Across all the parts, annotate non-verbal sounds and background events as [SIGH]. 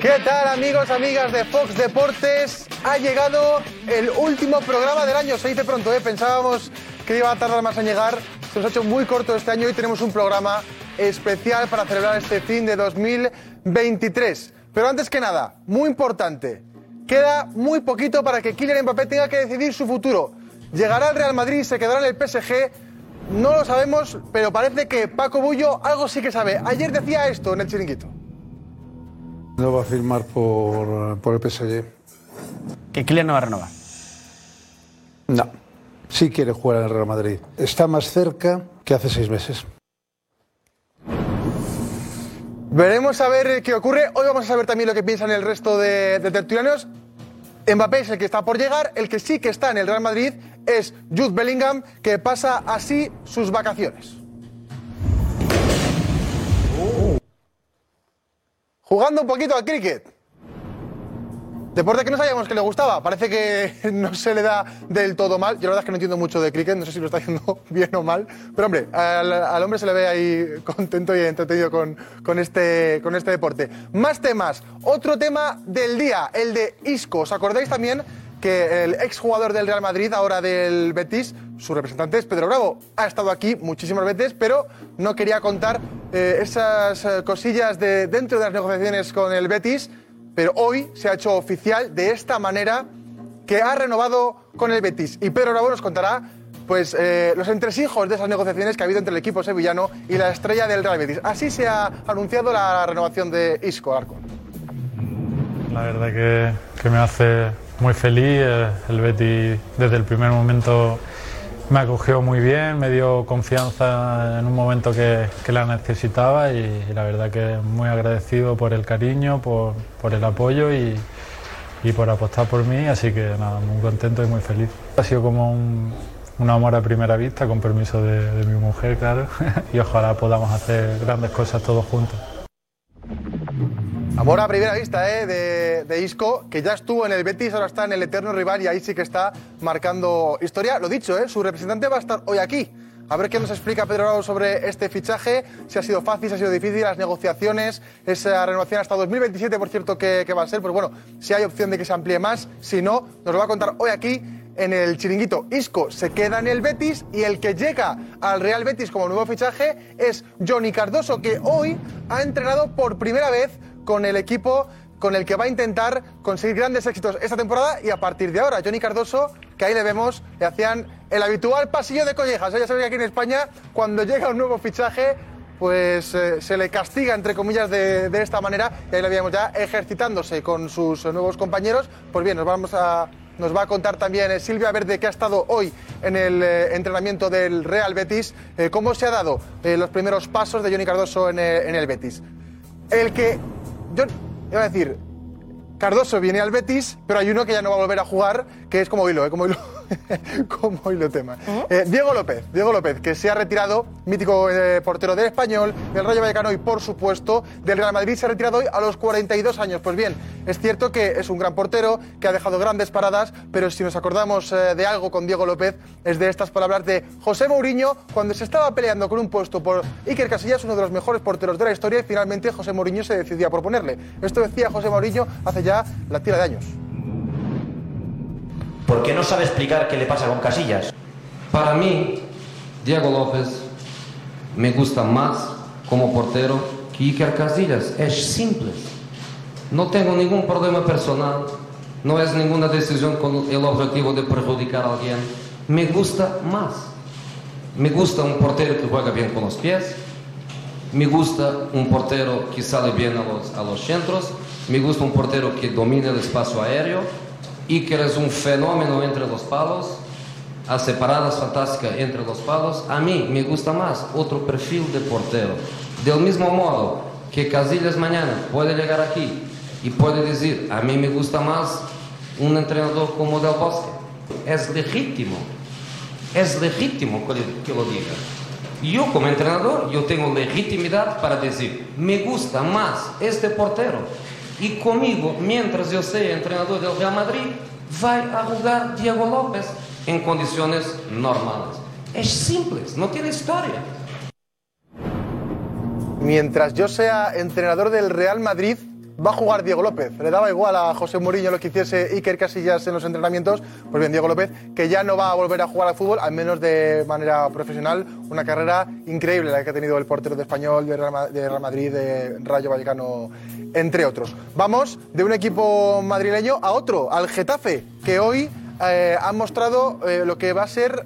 ¿Qué tal amigos, amigas de Fox Deportes? Ha llegado el último programa del año, se dice pronto, ¿eh? pensábamos que iba a tardar más en llegar, se nos ha hecho muy corto este año y tenemos un programa especial para celebrar este fin de 2023. Pero antes que nada, muy importante, queda muy poquito para que Kylian Mbappé tenga que decidir su futuro. ¿Llegará al Real Madrid, se quedará en el PSG? No lo sabemos, pero parece que Paco Bullo algo sí que sabe. Ayer decía esto en el chiringuito. No va a firmar por, por el PSG. Que Kylian no va a renovar. No. Sí quiere jugar en el Real Madrid. Está más cerca que hace seis meses. Veremos a ver qué ocurre. Hoy vamos a saber también lo que piensan el resto de, de tertulianos. Mbappé es el que está por llegar, el que sí que está en el Real Madrid es Jude Bellingham, que pasa así sus vacaciones. Jugando un poquito al cricket. Deporte que no sabíamos que le gustaba. Parece que [LAUGHS] no se le da del todo mal. Yo la verdad es que no entiendo mucho de cricket, no sé si lo está haciendo [LAUGHS] bien o mal. Pero hombre, al, hombre se le ve ahí [LAUGHS] contento y entretenido este, con este deporte. Más temas. Otro tema del día, el de Isco. ¿Os acordáis también que el exjugador del Real Madrid, ahora del Betis, su representante es Pedro Bravo? Ha estado aquí muchísimas veces, pero no quería contar eh, esas eh, cosillas de dentro de las negociaciones con el Betis pero hoy se ha hecho oficial de esta manera que ha renovado con el Betis. Y Pedro Bravo nos contará pues, eh, los entresijos de esas negociaciones que ha habido entre el equipo sevillano y la estrella del Real Betis. Así se ha anunciado la renovación de Isco Arco. La verdad que, que me hace muy feliz. eh, El Betis desde el primer momento me acogió muy bien, me dio confianza en un momento que, que la necesitaba y, la verdad que muy agradecido por el cariño, por, por el apoyo y, y por apostar por mí, así que nada, muy contento y muy feliz. Ha sido como un, un amor a primera vista, con permiso de mi mujer, claro, [LAUGHS] y ojalá podamos hacer grandes cosas todos juntos. Amor a primera vista ¿eh? de, de Isco, que ya estuvo en el Betis, ahora está en el eterno rival y ahí sí que está marcando historia. Lo dicho, ¿eh? su representante va a estar hoy aquí. A ver qué nos explica Pedro Bravo sobre este fichaje, si ha sido fácil, si ha sido difícil, las negociaciones, esa renovación hasta 2027, por cierto, que, que va a ser. Pues bueno, si hay opción de que se amplíe más, si no, nos lo va a contar hoy aquí en el chiringuito. Isco se queda en el Betis y el que llega al Real Betis como nuevo fichaje es Johnny Cardoso, que hoy ha entrenado por primera vez con el equipo con el que va a intentar conseguir grandes éxitos esta temporada y a partir de ahora, Johnny Cardoso, que ahí le vemos, le hacían el habitual pasillo de collejas. Ya sabéis que aquí en España, cuando llega un nuevo fichaje, pues eh, se le castiga, entre comillas, de, de esta manera, y ahí le veíamos ya ejercitándose con sus nuevos compañeros. Pues bien, nos vamos a nos va a contar también eh, Silvia Verde, que ha estado hoy en el eh, entrenamiento del Real Betis, cómo se ha dado los primeros pasos de Johnny Cardoso en, en el Betis. El que, yo iba a decir, Cardoso viene al Betis, pero hay uno que ya no va a volver a jugar, que es como hilo, ¿eh? como hilo, [LAUGHS] como hilo tema. Eh, Diego López, Diego López, que se ha retirado, mítico eh, portero del Español, del Rayo Vallecano y, por supuesto, del Real Madrid, se ha retirado hoy a los 42 años. Pues bien, es cierto que es un gran portero, que ha dejado grandes paradas, pero si nos acordamos eh, de algo con Diego López, es de estas palabras de José Mourinho, cuando se estaba peleando con un puesto por Iker Casillas, uno de los mejores porteros de la historia, y finalmente José Mourinho se decidió a proponerle. Esto decía José Mourinho hace ya la tira de años. ¿Por qué no sabe explicar qué le pasa con Casillas? Para mí, Diego López me gusta más como portero que Iker Casillas. Es simple. No tengo ningún problema personal. No es ninguna decisión con el objetivo de perjudicar a alguien. Me gusta más. Me gusta un portero que juega bien con los pies. Me gusta un portero que sale bien a los, a los centros. Me gusta un portero que domina el espacio aéreo. Iker es un fenómeno entre los palos. Hace paradas fantásticas entre los palos. A mí me gusta más otro perfil de portero. Del mismo modo, que Casillas mañana puede llegar aquí y puede decir, a mí me gusta más un entrenador como Del Bosque. Es legítimo, es legítimo que, lo diga. Yo como entrenador, yo tengo legitimidad para decir, me gusta más este portero. Y conmigo, mientras yo sea entrenador del Real Madrid, va a jugar Diego López en condiciones normales. Es simple, no tiene historia. Mientras yo sea entrenador del Real Madrid, va a jugar Diego López. Le daba igual a José Mourinho lo que hiciese Iker Casillas en los entrenamientos. Pues bien, Diego López, que ya no va a volver a jugar al fútbol, al menos de manera profesional. Una carrera increíble la que ha tenido el portero de Español, de Real Madrid, de Rayo Vallecano, entre otros. Vamos de un equipo madrileño a otro, al Getafe, que hoy eh, ha mostrado eh, lo que va a ser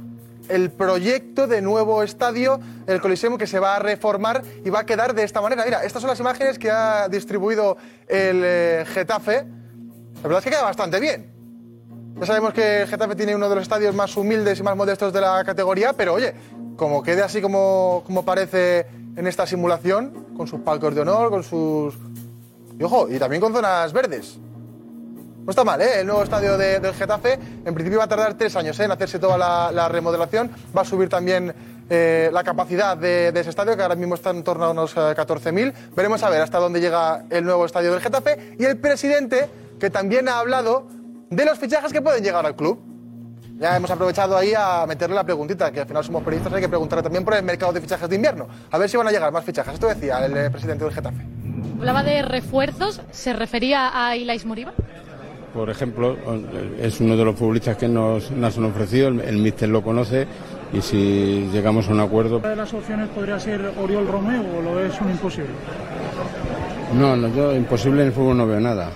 el proyecto de nuevo estadio, el Coliseum, que se va a reformar y va a quedar de esta manera. Mira, estas son las imágenes que ha distribuido el eh, Getafe. La verdad es que queda bastante bien. Ya sabemos que el Getafe tiene uno de los estadios más humildes y más modestos de la categoría, pero oye, como quede así como, como parece en esta simulación, con sus palcos de honor, con sus... Y ojo, y también con zonas verdes. No está mal, ¿eh? El nuevo estadio de- del Getafe, en principio va a tardar tres años ¿eh? en hacerse toda la, la remodelación. Va a subir también eh, la capacidad de, de ese estadio, que ahora mismo está en torno a unos eh, 14.000. Veremos a ver hasta dónde llega el nuevo estadio del Getafe. Y el presidente, que también ha hablado de los fichajes que pueden llegar al club. Ya hemos aprovechado ahí a meterle la preguntita, que al final somos periodistas, hay que preguntarle también por el mercado de fichajes de invierno. A ver si van a llegar más fichajes. Esto decía el eh, presidente del Getafe. Hablaba de refuerzos, ¿se refería a Ilais Moriba? Por ejemplo, es uno de los futbolistas que nos, nos han ofrecido, el, el míster lo conoce y si llegamos a un acuerdo... Una de las opciones podría ser Oriol Romeo o lo es un imposible. No, no, yo imposible en el fútbol no veo nada.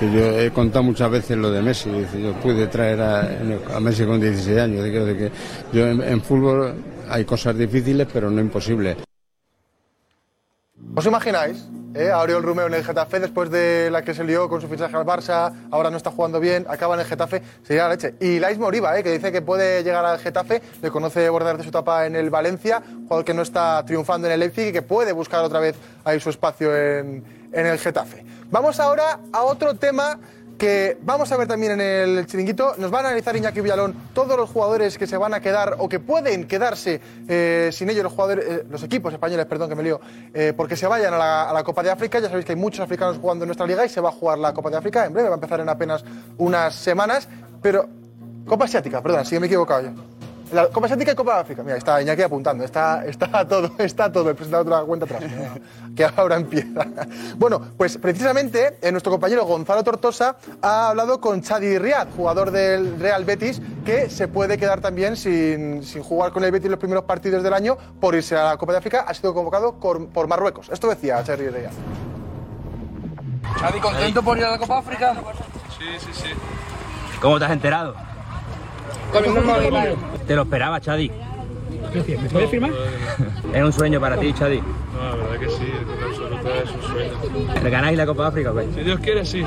Yo he contado muchas veces lo de Messi, yo pude traer a, a Messi con 16 años, que yo en, en fútbol hay cosas difíciles pero no imposibles. ¿Os imagináis? eh, a Oriol Romeo en el Getafe después de la que se lió con su fichaje al Barça, ahora no está jugando bien, acaba en el Getafe, sería la leche. Y Lais Moriba, eh, que dice que puede llegar al Getafe, le conoce bordar de su etapa en el Valencia, jugador que no está triunfando en el Leipzig y que puede buscar otra vez ahí su espacio en, en el Getafe. Vamos ahora a otro tema que vamos a ver también en el chiringuito. Nos va a analizar Iñaki Villalón todos los jugadores que se van a quedar o que pueden quedarse eh, sin ellos, los, jugadores, eh, los equipos españoles, perdón que me lío, eh, porque se vayan a la, Copa de África. Ya sabéis que hay muchos africanos jugando en nuestra liga y se va a jugar la Copa de África en breve, va a empezar en apenas unas semanas. Pero, Copa Asiática, perdón, si me he equivocado yo. La Copa Asiática y Copa de África. Mira, está Iñaki apuntando. Está, está todo, [LAUGHS] está todo. He presentado otra cuenta atrás. que ahora empieza. Bueno, pues precisamente eh, nuestro compañero Gonzalo Tortosa ha hablado con Chadi Riad, jugador del Real Betis, que se puede quedar también sin, sin jugar con el Betis los primeros partidos del año por irse a la Copa de África. Ha sido convocado por, por Marruecos. Esto decía Chadi Riad. Chadi, ¿contento por ir a la Copa África? Sí, sí, sí. ¿Cómo te has enterado? Con el mismo dinero. Te lo esperaba, Chadi. ¿Me puedes firmar? [LAUGHS] Era un sueño para ti, Chadi. No, la verdad que sí, en absoluto es un sueño. ¿Le ganáis la Copa África, güey? Si Dios quiere, sí.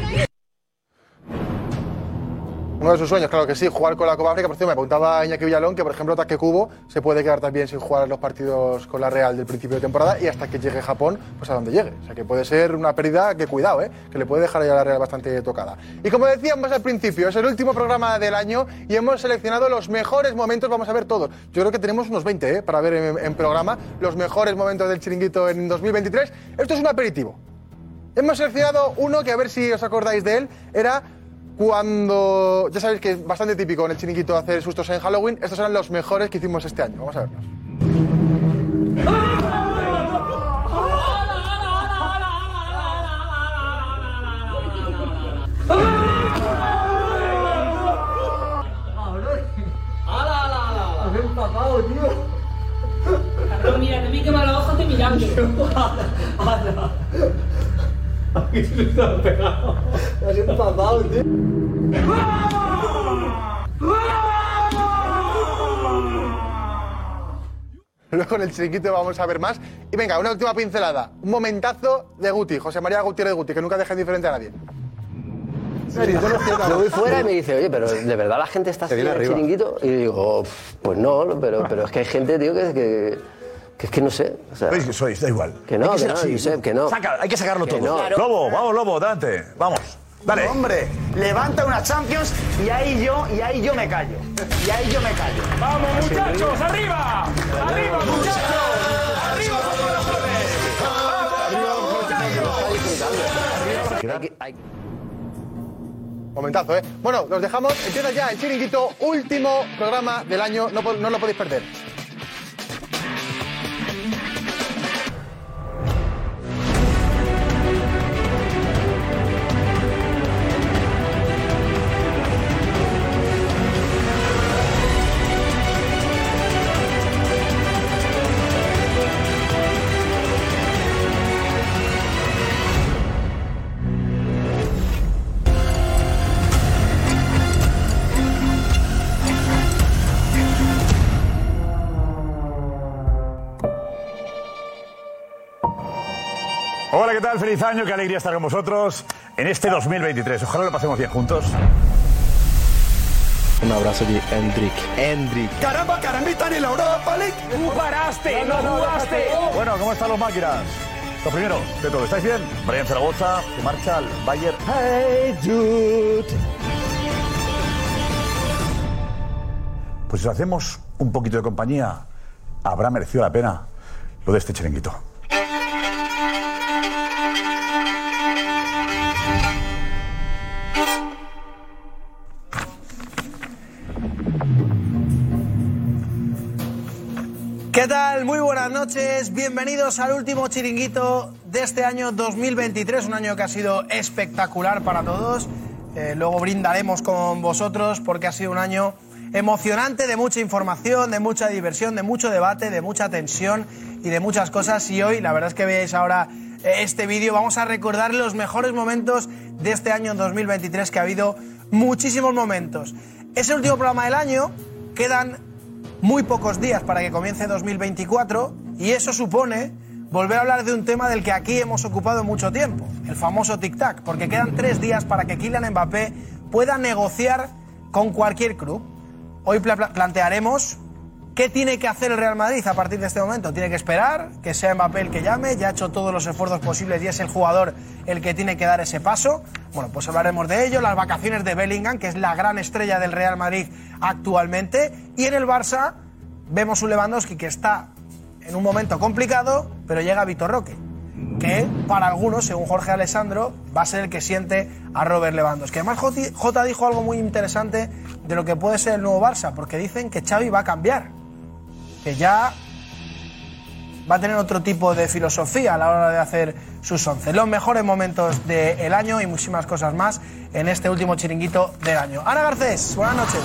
Uno de sus sueños, claro que sí, jugar con la Copa África. Por cierto, me apuntaba Iñaki Villalón que, por ejemplo, Taque Cubo se puede quedar también sin jugar los partidos con la Real del principio de temporada y hasta que llegue Japón, pues a donde llegue. O sea que puede ser una pérdida que, cuidado, ¿eh? que le puede dejar a la Real bastante tocada. Y como decíamos al principio, es el último programa del año y hemos seleccionado los mejores momentos, vamos a ver todos. Yo creo que tenemos unos 20 ¿eh? para ver en, en programa los mejores momentos del chiringuito en 2023. Esto es un aperitivo. Hemos seleccionado uno que a ver si os acordáis de él. Era cuando. Ya sabéis que es bastante típico en el chiringuito hacer sustos en Halloween. Estos eran los mejores que hicimos este año. Vamos a verlos. ¡Hala, hala! empapado, tío! Cabrón, mira, te vi quemar los ojos te mirando. [LAUGHS] ¡Hala! Aquí se me está pegado. Tío. [LAUGHS] Luego en el chiringuito vamos a ver más. Y venga, una última pincelada. Un momentazo de Guti, José María Gutiérrez Guti, que nunca deja indiferente a nadie. Yo voy fuera y me dice, oye, pero ¿de verdad la gente está Te así en viene el chiringuito? Y yo digo, pues no, pero, pero es que hay gente, tío, que, que Que es que no sé. o sea, Sois, sois, da igual. Que no, Hay que ser no, así. Josep, que no. Saca, hay que sacarlo Que todo. no. Lobo, vamos, Lobo, date. Vamos. Dale. Hombre, levanta una Champions y ahí yo, y ahí yo me callo. Y ahí yo me callo. ¡Vamos, muchachos! ¡Arriba! ¡Arriba, muchachos! ¡Arriba. Momentazo, ¿eh? Bueno, los dejamos. Empieza ya el chiringuito, último programa del año. No lo podéis perder. Hola, ¿qué tal? Feliz año, qué alegría estar con vosotros en este 2023. Ojalá lo pasemos bien juntos. Un abrazo de Hendrik. Hendrik. ¡Caramba, carambita en la Europa League! ¡Tú paraste! ¡No jugaste! Bueno, ¿cómo están los máquinas? Lo primero de todo, ¿estáis bien? Brian Zaragoza, que marcha al Bayern. ¡Hey, dude! Pues si os hacemos un poquito de compañía, habrá merecido la pena lo de este chiringuito. ¿Qué tal? Muy buenas noches. Bienvenidos al último chiringuito de este año 2023, un año que ha sido espectacular para todos. Eh, luego brindaremos con vosotros porque ha sido un año emocionante de mucha información, de mucha diversión, de mucho debate, de mucha tensión y de muchas cosas. Y hoy, la verdad es que veáis ahora eh, este vídeo, vamos a recordar los mejores momentos de este año 2023, que ha habido muchísimos momentos. Es el último programa del año, quedan muy pocos días para que comience 2024 y eso supone volver a hablar de un tema del que aquí hemos ocupado mucho tiempo, el famoso tic-tac, porque quedan tres días para que Kylian Mbappé pueda negociar con cualquier club. Hoy pla- pla- plantearemos qué tiene que hacer el Real Madrid a partir de este momento. Tiene que esperar que sea Mbappé el que llame, ya ha hecho todos los esfuerzos posibles y es el jugador el que tiene que dar ese paso. Bueno, pues hablaremos de ello, las vacaciones de Bellingham, que es la gran estrella del Real Madrid actualmente, y en el Barça vemos un Lewandowski que está en un momento complicado, pero llega Vitor Roque, que para algunos, según Jorge Alessandro, va a ser el que siente a Robert Lewandowski. Además, Jota dijo algo muy interesante de lo que puede ser el nuevo Barça, porque dicen que Xavi va a cambiar, que ya va a tener otro tipo de filosofía a la hora de hacer sus once. Los mejores momentos del año y muchísimas cosas más en este último chiringuito del año. Ana Garcés, buenas noches.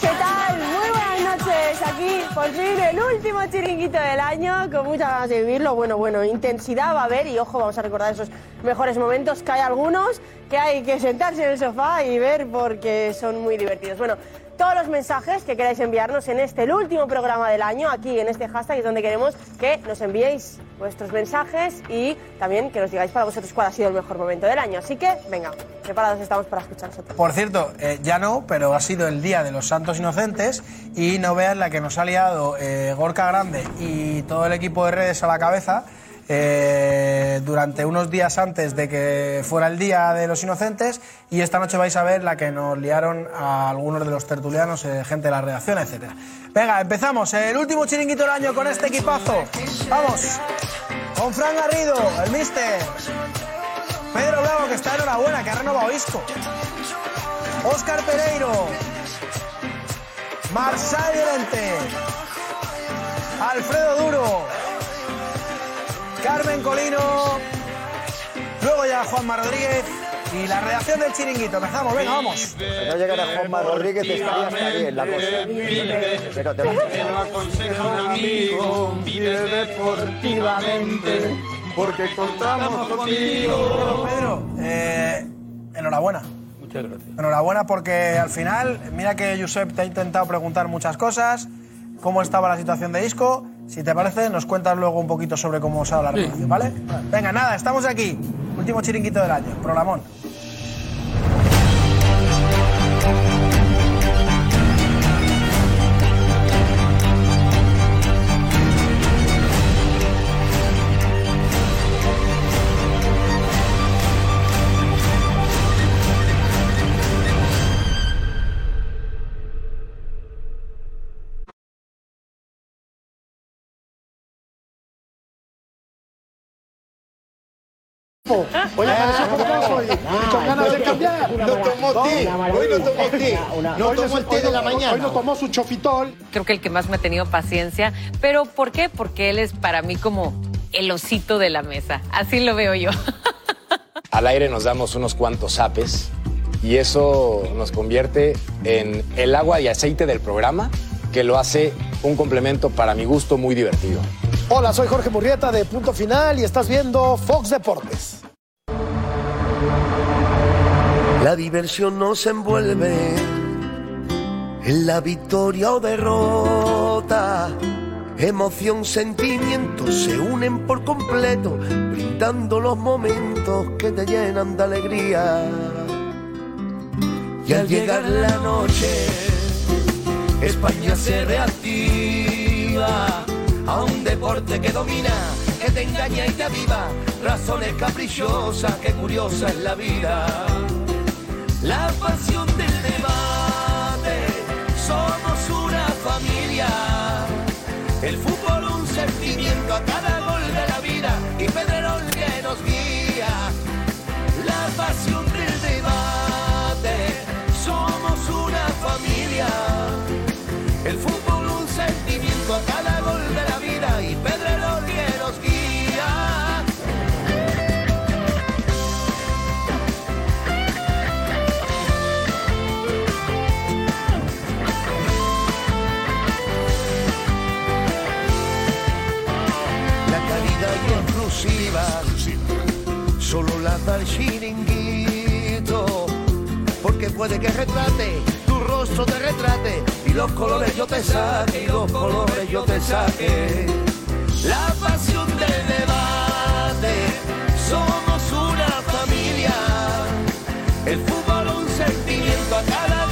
¿Qué tal? Muy buenas noches. Aquí, por fin, el último chiringuito del año, con muchas ganas de vivirlo. Bueno, bueno, intensidad va a haber y ojo, vamos a recordar esos mejores momentos, que hay algunos que hay que sentarse en el sofá y ver porque son muy divertidos. Bueno, todos los mensajes que queráis enviarnos en este, último programa del año, aquí en este hashtag, es donde queremos que nos enviéis vuestros mensajes y también que nos digáis para vosotros cuál ha sido el mejor momento del año. Así que, venga, preparados estamos para escuchar. Por cierto, eh, ya no, pero ha sido el día de los santos inocentes y no vean la que nos ha liado eh, Gorka Grande y todo el equipo de redes a la cabeza eh, durante unos días antes de que fuera el día de los inocentes y esta noche vais a ver la que nos liaron a algunos de los tertulianos, eh, gente de la redacción, etcétera. Venga, empezamos el último chiringuito del año con este equipazo. Vamos, con Fran Garrido, el mister. Pedro Bravo, que está enhorabuena, que ha renovado Isco. Óscar Pereiro. Marsal Llorente. Alfredo Duro. Carmen Colino. Luego ya Juanma Rodríguez. Y la redacción del chiringuito. Empezamos, venga, vamos. Si no llegara Juanma Rodríguez, estaría hasta bien la cosa. Pero te Te lo aconseja un amigo, vive deportivamente, porque contamos contigo. Pedro, eh, enhorabuena. Muchas gracias. Enhorabuena porque al final, mira que Josep te ha intentado preguntar muchas cosas, cómo estaba la situación de Isco. Si te parece, nos cuentas luego un poquito sobre cómo se ha la relación, ¿vale? Venga, nada, estamos aquí. Último chiringuito del año, programón. Oye, parece un poco hoy. Muchas ganas de cambiar. No tomó té. Hoy no tomó té. No Hoy tomó el té de la hoy mañana. Hoy no tomó su chofitol. Creo que el que más me ha tenido paciencia. ¿Pero por qué? Porque él es para mí como el osito de la mesa. Así lo veo yo. [LAUGHS] Al aire nos damos unos cuantos zapes y eso nos convierte en el agua y aceite del programa que lo hace un complemento para mi gusto muy divertido. Hola, soy Jorge Murrieta de Punto Final y estás viendo Fox Deportes. La diversión nos envuelve en la victoria o derrota. Emoción, sentimientos se unen por completo, brindando los momentos que te llenan de alegría. Y al llegar la noche, España se reactiva a un deporte que domina, que te engaña y te aviva. Razones caprichosas, que curiosa es la vida. La pasión del debate, somos una familia. El fútbol un sentimiento a cada gol de la vida y Pedrerol que nos guía. La pasión del debate, somos una familia. Exclusiva solo la da el chiringuito. Porque puede que retrate, tu rostro te retrate, y los colores yo te saque, los colores yo te saque. La pasión del debate, somos una familia. El fútbol un sentimiento a cada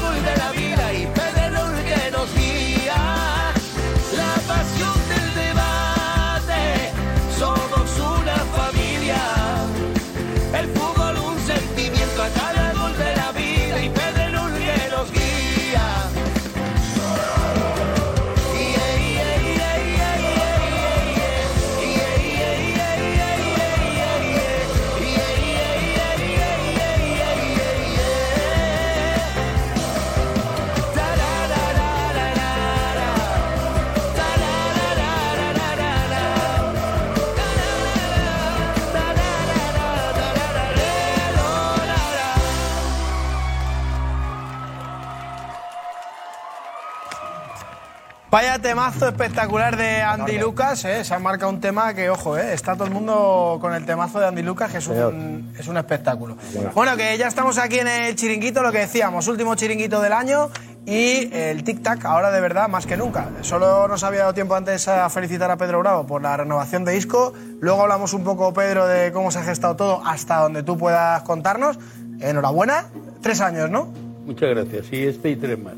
Vaya temazo espectacular de Andy Lucas, ¿eh? se ha marcado un tema que, ojo, ¿eh? está todo el mundo con el temazo de Andy Lucas, que es un, es un espectáculo. Bueno, que ya estamos aquí en el chiringuito, lo que decíamos, último chiringuito del año y el tic-tac, ahora de verdad, más que nunca. Solo nos había dado tiempo antes a felicitar a Pedro Bravo por la renovación de Isco, luego hablamos un poco, Pedro, de cómo se ha gestado todo hasta donde tú puedas contarnos. Enhorabuena, tres años, ¿no? Muchas gracias. Sí, este y tres más.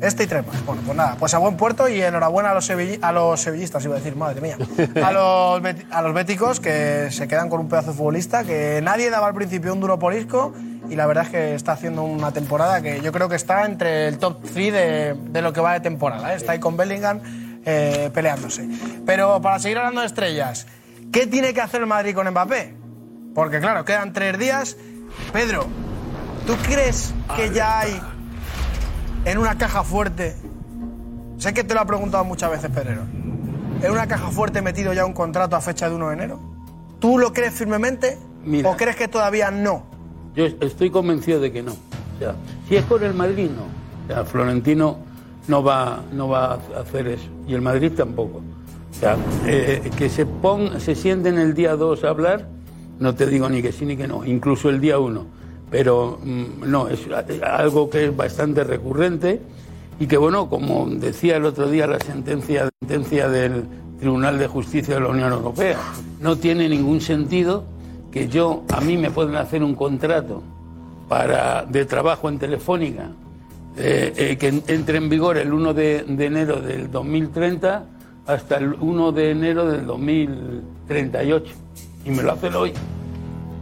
Este y tres más. Bueno, pues nada, pues a buen puerto y enhorabuena a los, sevill- a los sevillistas, iba a decir, madre mía. [LAUGHS] A los, a los béticos que se quedan con un pedazo de futbolista que nadie daba al principio un duro por Isco y la verdad es que está haciendo una temporada que yo creo que está entre el top 3 de, de lo que va de temporada. ¿eh? Está ahí con Bellingham eh, peleándose. Pero para seguir hablando de estrellas, ¿qué tiene que hacer el Madrid con Mbappé? Porque claro, quedan tres días. Pedro, ¿tú crees que ya hay en una caja fuerte. Sé que te lo ha preguntado muchas veces, Pedrero. ¿En una caja fuerte metido ya un contrato a fecha de 1 de enero? ¿Tú lo crees firmemente Mira. o crees que todavía no? Yo estoy convencido de que no. O sea, si es por el Madrid, no. O sea, Florentino no va, no va a hacer eso. Y el Madrid tampoco. O sea, eh, que se, pon, se sienten el día 2 a hablar, no te digo ni que sí ni que no, incluso el día 1. Pero mm, no, es algo que es bastante recurrente y que, bueno, como decía el otro día la sentencia, sentencia del Tribunal de Justicia de la Unión Europea, no tiene ningún sentido que yo, a mí me pueden hacer un contrato para, de trabajo en Telefónica eh, eh, que en- entre en vigor el 1 de, de enero del 2030 hasta el 1 de enero del 2038. Y me lo hacen hoy.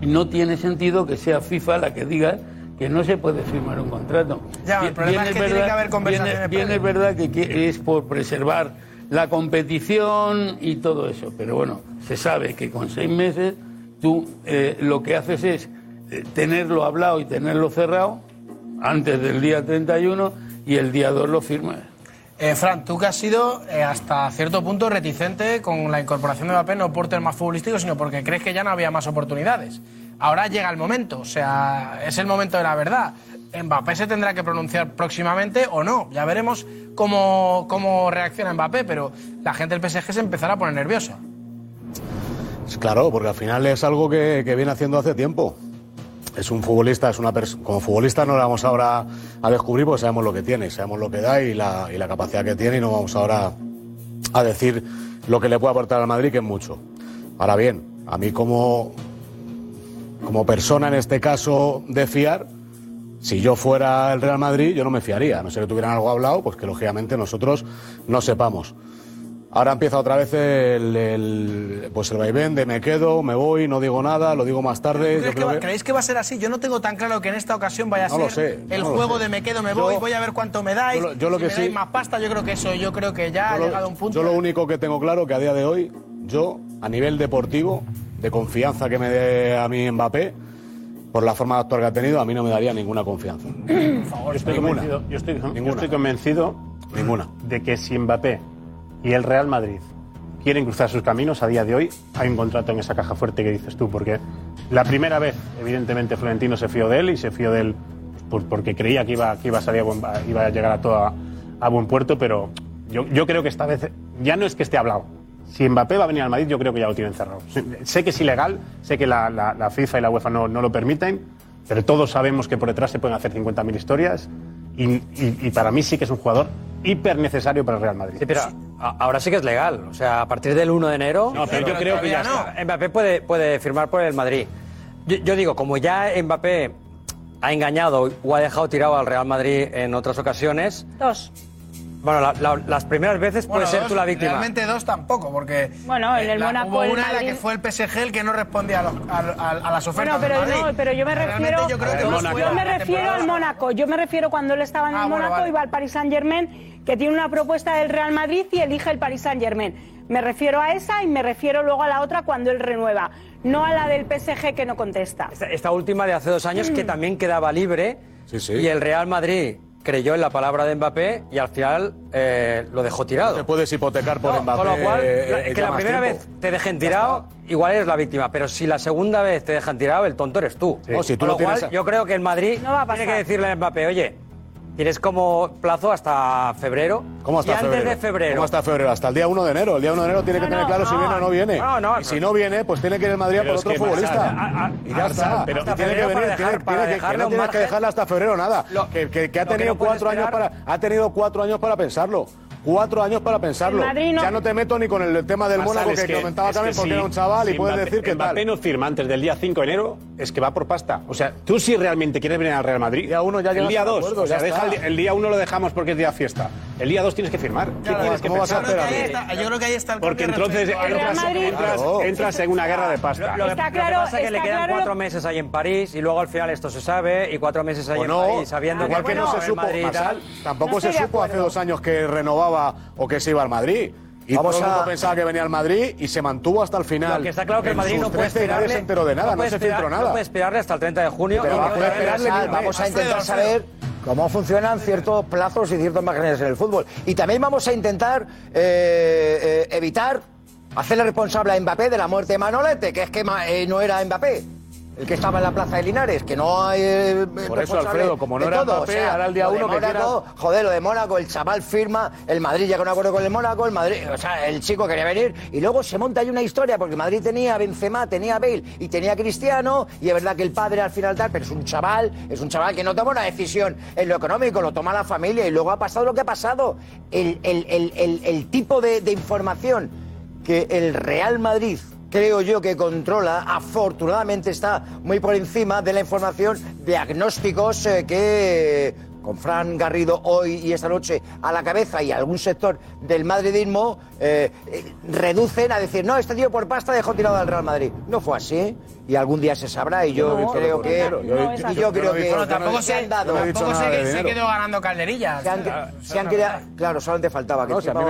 No tiene sentido que sea FIFA la que diga que no se puede firmar un contrato. Ya, el problema bien es que tiene que haber conversaciones bien- bien es verdad que que es por preservar la competición y todo eso, pero bueno, se sabe que con seis meses tú eh, lo que haces es eh, tenerlo hablado y tenerlo cerrado antes del día 31 y el día 2 lo firmas. Eh, Fran, tú que has sido eh, hasta cierto punto reticente con la incorporación de Mbappé, no por temas futbolísticos, sino porque crees que ya no había más oportunidades. Ahora llega el momento, o sea, es el momento de la verdad. Mbappé se tendrá que pronunciar próximamente o no. Ya veremos cómo, cómo reacciona Mbappé, pero la gente del PSG se empezará a poner nerviosa. Claro, porque al final es algo que, que viene haciendo hace tiempo. Es un futbolista, es una como futbolista no le vamos ahora a descubrir porque sabemos lo que tiene, sabemos lo que da y la, capacidad que tiene y no vamos ahora a decir lo que le puede aportar al Madrid, que es mucho. Ahora bien, a mí como, como persona en este caso de fiar, si yo fuera el Real Madrid, yo no me fiaría. No ser que tuvieran algo hablado, pues que lógicamente nosotros no sepamos. Ahora empieza otra vez el, el- pues el vaivén de me quedo, me voy, no digo nada, lo digo más tarde. Yo ¿Crees que creo va- que- ¿Creéis que va a ser así? Yo no tengo tan claro que en esta ocasión vaya a No lo ser sé, el no lo juego sé. de me quedo, me Yo- voy, voy a ver cuánto me dais. yo lo- yo lo si que me sí- dais más pasta, yo creo que eso, yo creo que ya ha llegado a un punto. Yo lo único que tengo claro que a día de hoy, yo, a nivel deportivo, de confianza que me dé a mí Mbappé, por la forma de actuar que ha tenido, a mí no me daría ninguna confianza. Yo estoy Ninguna. convencido, yo estoy, yo estoy convencido Ninguna. de que si Mbappé y el Real Madrid quieren cruzar sus caminos, a día de hoy hay un contrato en esa caja fuerte que dices tú, porque la primera vez, evidentemente, Florentino se fió de él y se fió de él por- porque creía que iba, que iba a salir a buen- iba a llegar a todo a, buen puerto, pero yo, yo creo que esta vez ya no es que esté hablado. Si Mbappé va a venir al Madrid, yo creo que ya lo tienen cerrado. Sé- que es ilegal, sé que la, la- la FIFA y la UEFA no, no lo permiten, pero todos sabemos que por detrás se pueden hacer 50.000 historias y, y- y para mí sí que es un jugador hiper necesario para el Real Madrid. Sí, pero ahora sí que es legal. O sea, a partir del 1 de enero. No, pero yo creo que ya está. Mbappé puede, puede firmar por el Madrid. Yo, yo digo, como ya Mbappé ha engañado o ha dejado tirado al Real Madrid en otras ocasiones. Dos. Bueno, la- la- las primeras veces Bueno, puedes ser dos, tú la víctima. Realmente dos tampoco, porque. eh, Bueno, en el la- Mónaco, Hubo el una en la Madrid- que fue el PSG el que no respondía a, los- a- las ofertas. Bueno, pero del Madrid. no, pero yo me Realmente refiero, yo creo que yo, me la refiero temporada. al Mónaco. Yo me refiero cuando él estaba en el Ah, bueno, Mónaco vale. y va al Paris Saint Germain, que tiene una propuesta del Real Madrid y elige el Paris Saint Germain. Me refiero a esa y me refiero luego a la otra cuando él renueva, no a la del PSG que no contesta. Esta, esta última de hace dos años Mm. que también quedaba libre y el Real Madrid creyó en la palabra de Mbappé y al final eh, lo dejó tirado. Te puedes hipotecar por No, Mbappé. Con lo cual, eh, que la primera tiempo. vez te dejen tirado, igual eres la víctima, pero si la segunda vez te dejan tirado, el tonto eres tú. No, si tú con lo lo cual, tienes a- yo creo que el Madrid No va a tiene pasar. que decirle a Mbappé, oye, tienes como plazo hasta febrero. ¿Cómo hasta y antes febrero? de febrero. ¿Cómo hasta febrero? Hasta el día 1 de enero. El día 1 de enero tiene que No, tener no, claro si viene o no viene. no, no, y si no viene, pues tiene que ir el Madrid por otro futbolista. A- a- y ya está. pero- y tiene que venir, para tiene, dejar- para tiene que- que dejarle no tienes que dejarla hasta febrero nada. Lo- que, que- que ha tenido cuatro años para esperar- ha tenido cuatro años para pensarlo. Cuatro años para pensarlo. No- Ya no te meto ni con el tema del Mónaco que, comentaba también que porque era un chaval y puedes Mbappé- decir que tal. Mbappé no firma antes del día 5 de enero, es que va por pasta. O sea, tú si realmente quieres venir al Real Madrid, Día uno ya el día a 2, acuerdo, o sea, deja el, día 1 lo dejamos porque es día fiesta. El día 2 tienes que firmar. ¿Qué Claro, tienes que ¿cómo vas a pensar? Yo creo que ahí está- Yo creo que ahí está el Porque entonces entras, Madrid- entras- en una guerra de pasta. Lo, que- Está lo que claro- pasa es que le quedan claro cuatro meses ahí en París y luego al final esto se sabe y cuatro meses ahí O en no, París sabiendo igual que no se supo, Madrid tal. tampoco No se supo hace dos años que renovaba o que se iba al Madrid. Y Vamos todo el mundo a- pensaba que venía al Madrid y se mantuvo hasta el final. Lo que está claro que el Madrid no puede 13 y nadie esperarle. se enteró de nada, no, puede se esperar- filtró No nada. puede esperarle hasta el 30 de junio. Pero y vamos a, vamos intentar saber cómo funcionan ciertos plazos y ciertos márgenes en el fútbol. Y también vamos a intentar eh, eh, evitar hacerle responsable a Mbappé de la muerte de Manolete, que es que Ma- eh, no era Mbappé. El que estaba en la plaza de Linares, que no hay. eh, Por eso, Alfredo, como no era todo. Mbappé, ahora el día uno que Mónaco, Joder, lo de Mónaco, el chaval firma, el Madrid llega a un acuerdo con el Mónaco, el Madrid, o sea, el chico quería venir y luego se monta ahí una historia porque el Madrid tenía a Benzema, tenía a Bale y tenía a Cristiano y es verdad que el padre al final tal, pero es un chaval, es un chaval que no toma una decisión en lo económico, lo toma la familia y luego ha pasado lo que ha pasado. El, el- el- el- el tipo de, de información que el Real Madrid creo yo que controla, afortunadamente está muy por encima de la información, diagnósticos eh, que con Fran Garrido hoy y esta noche a la cabeza y algún sector del madridismo eh, eh, reducen a decir, no, este tío por pasta dejó tirado al Real Madrid. No fue así. Y algún día se sabrá y yo No, creo que y yo creo que tampoco se han dado tampoco se dinero. quedó ganando calderillas. se han, se han quedado claro solamente faltaba que hubiera No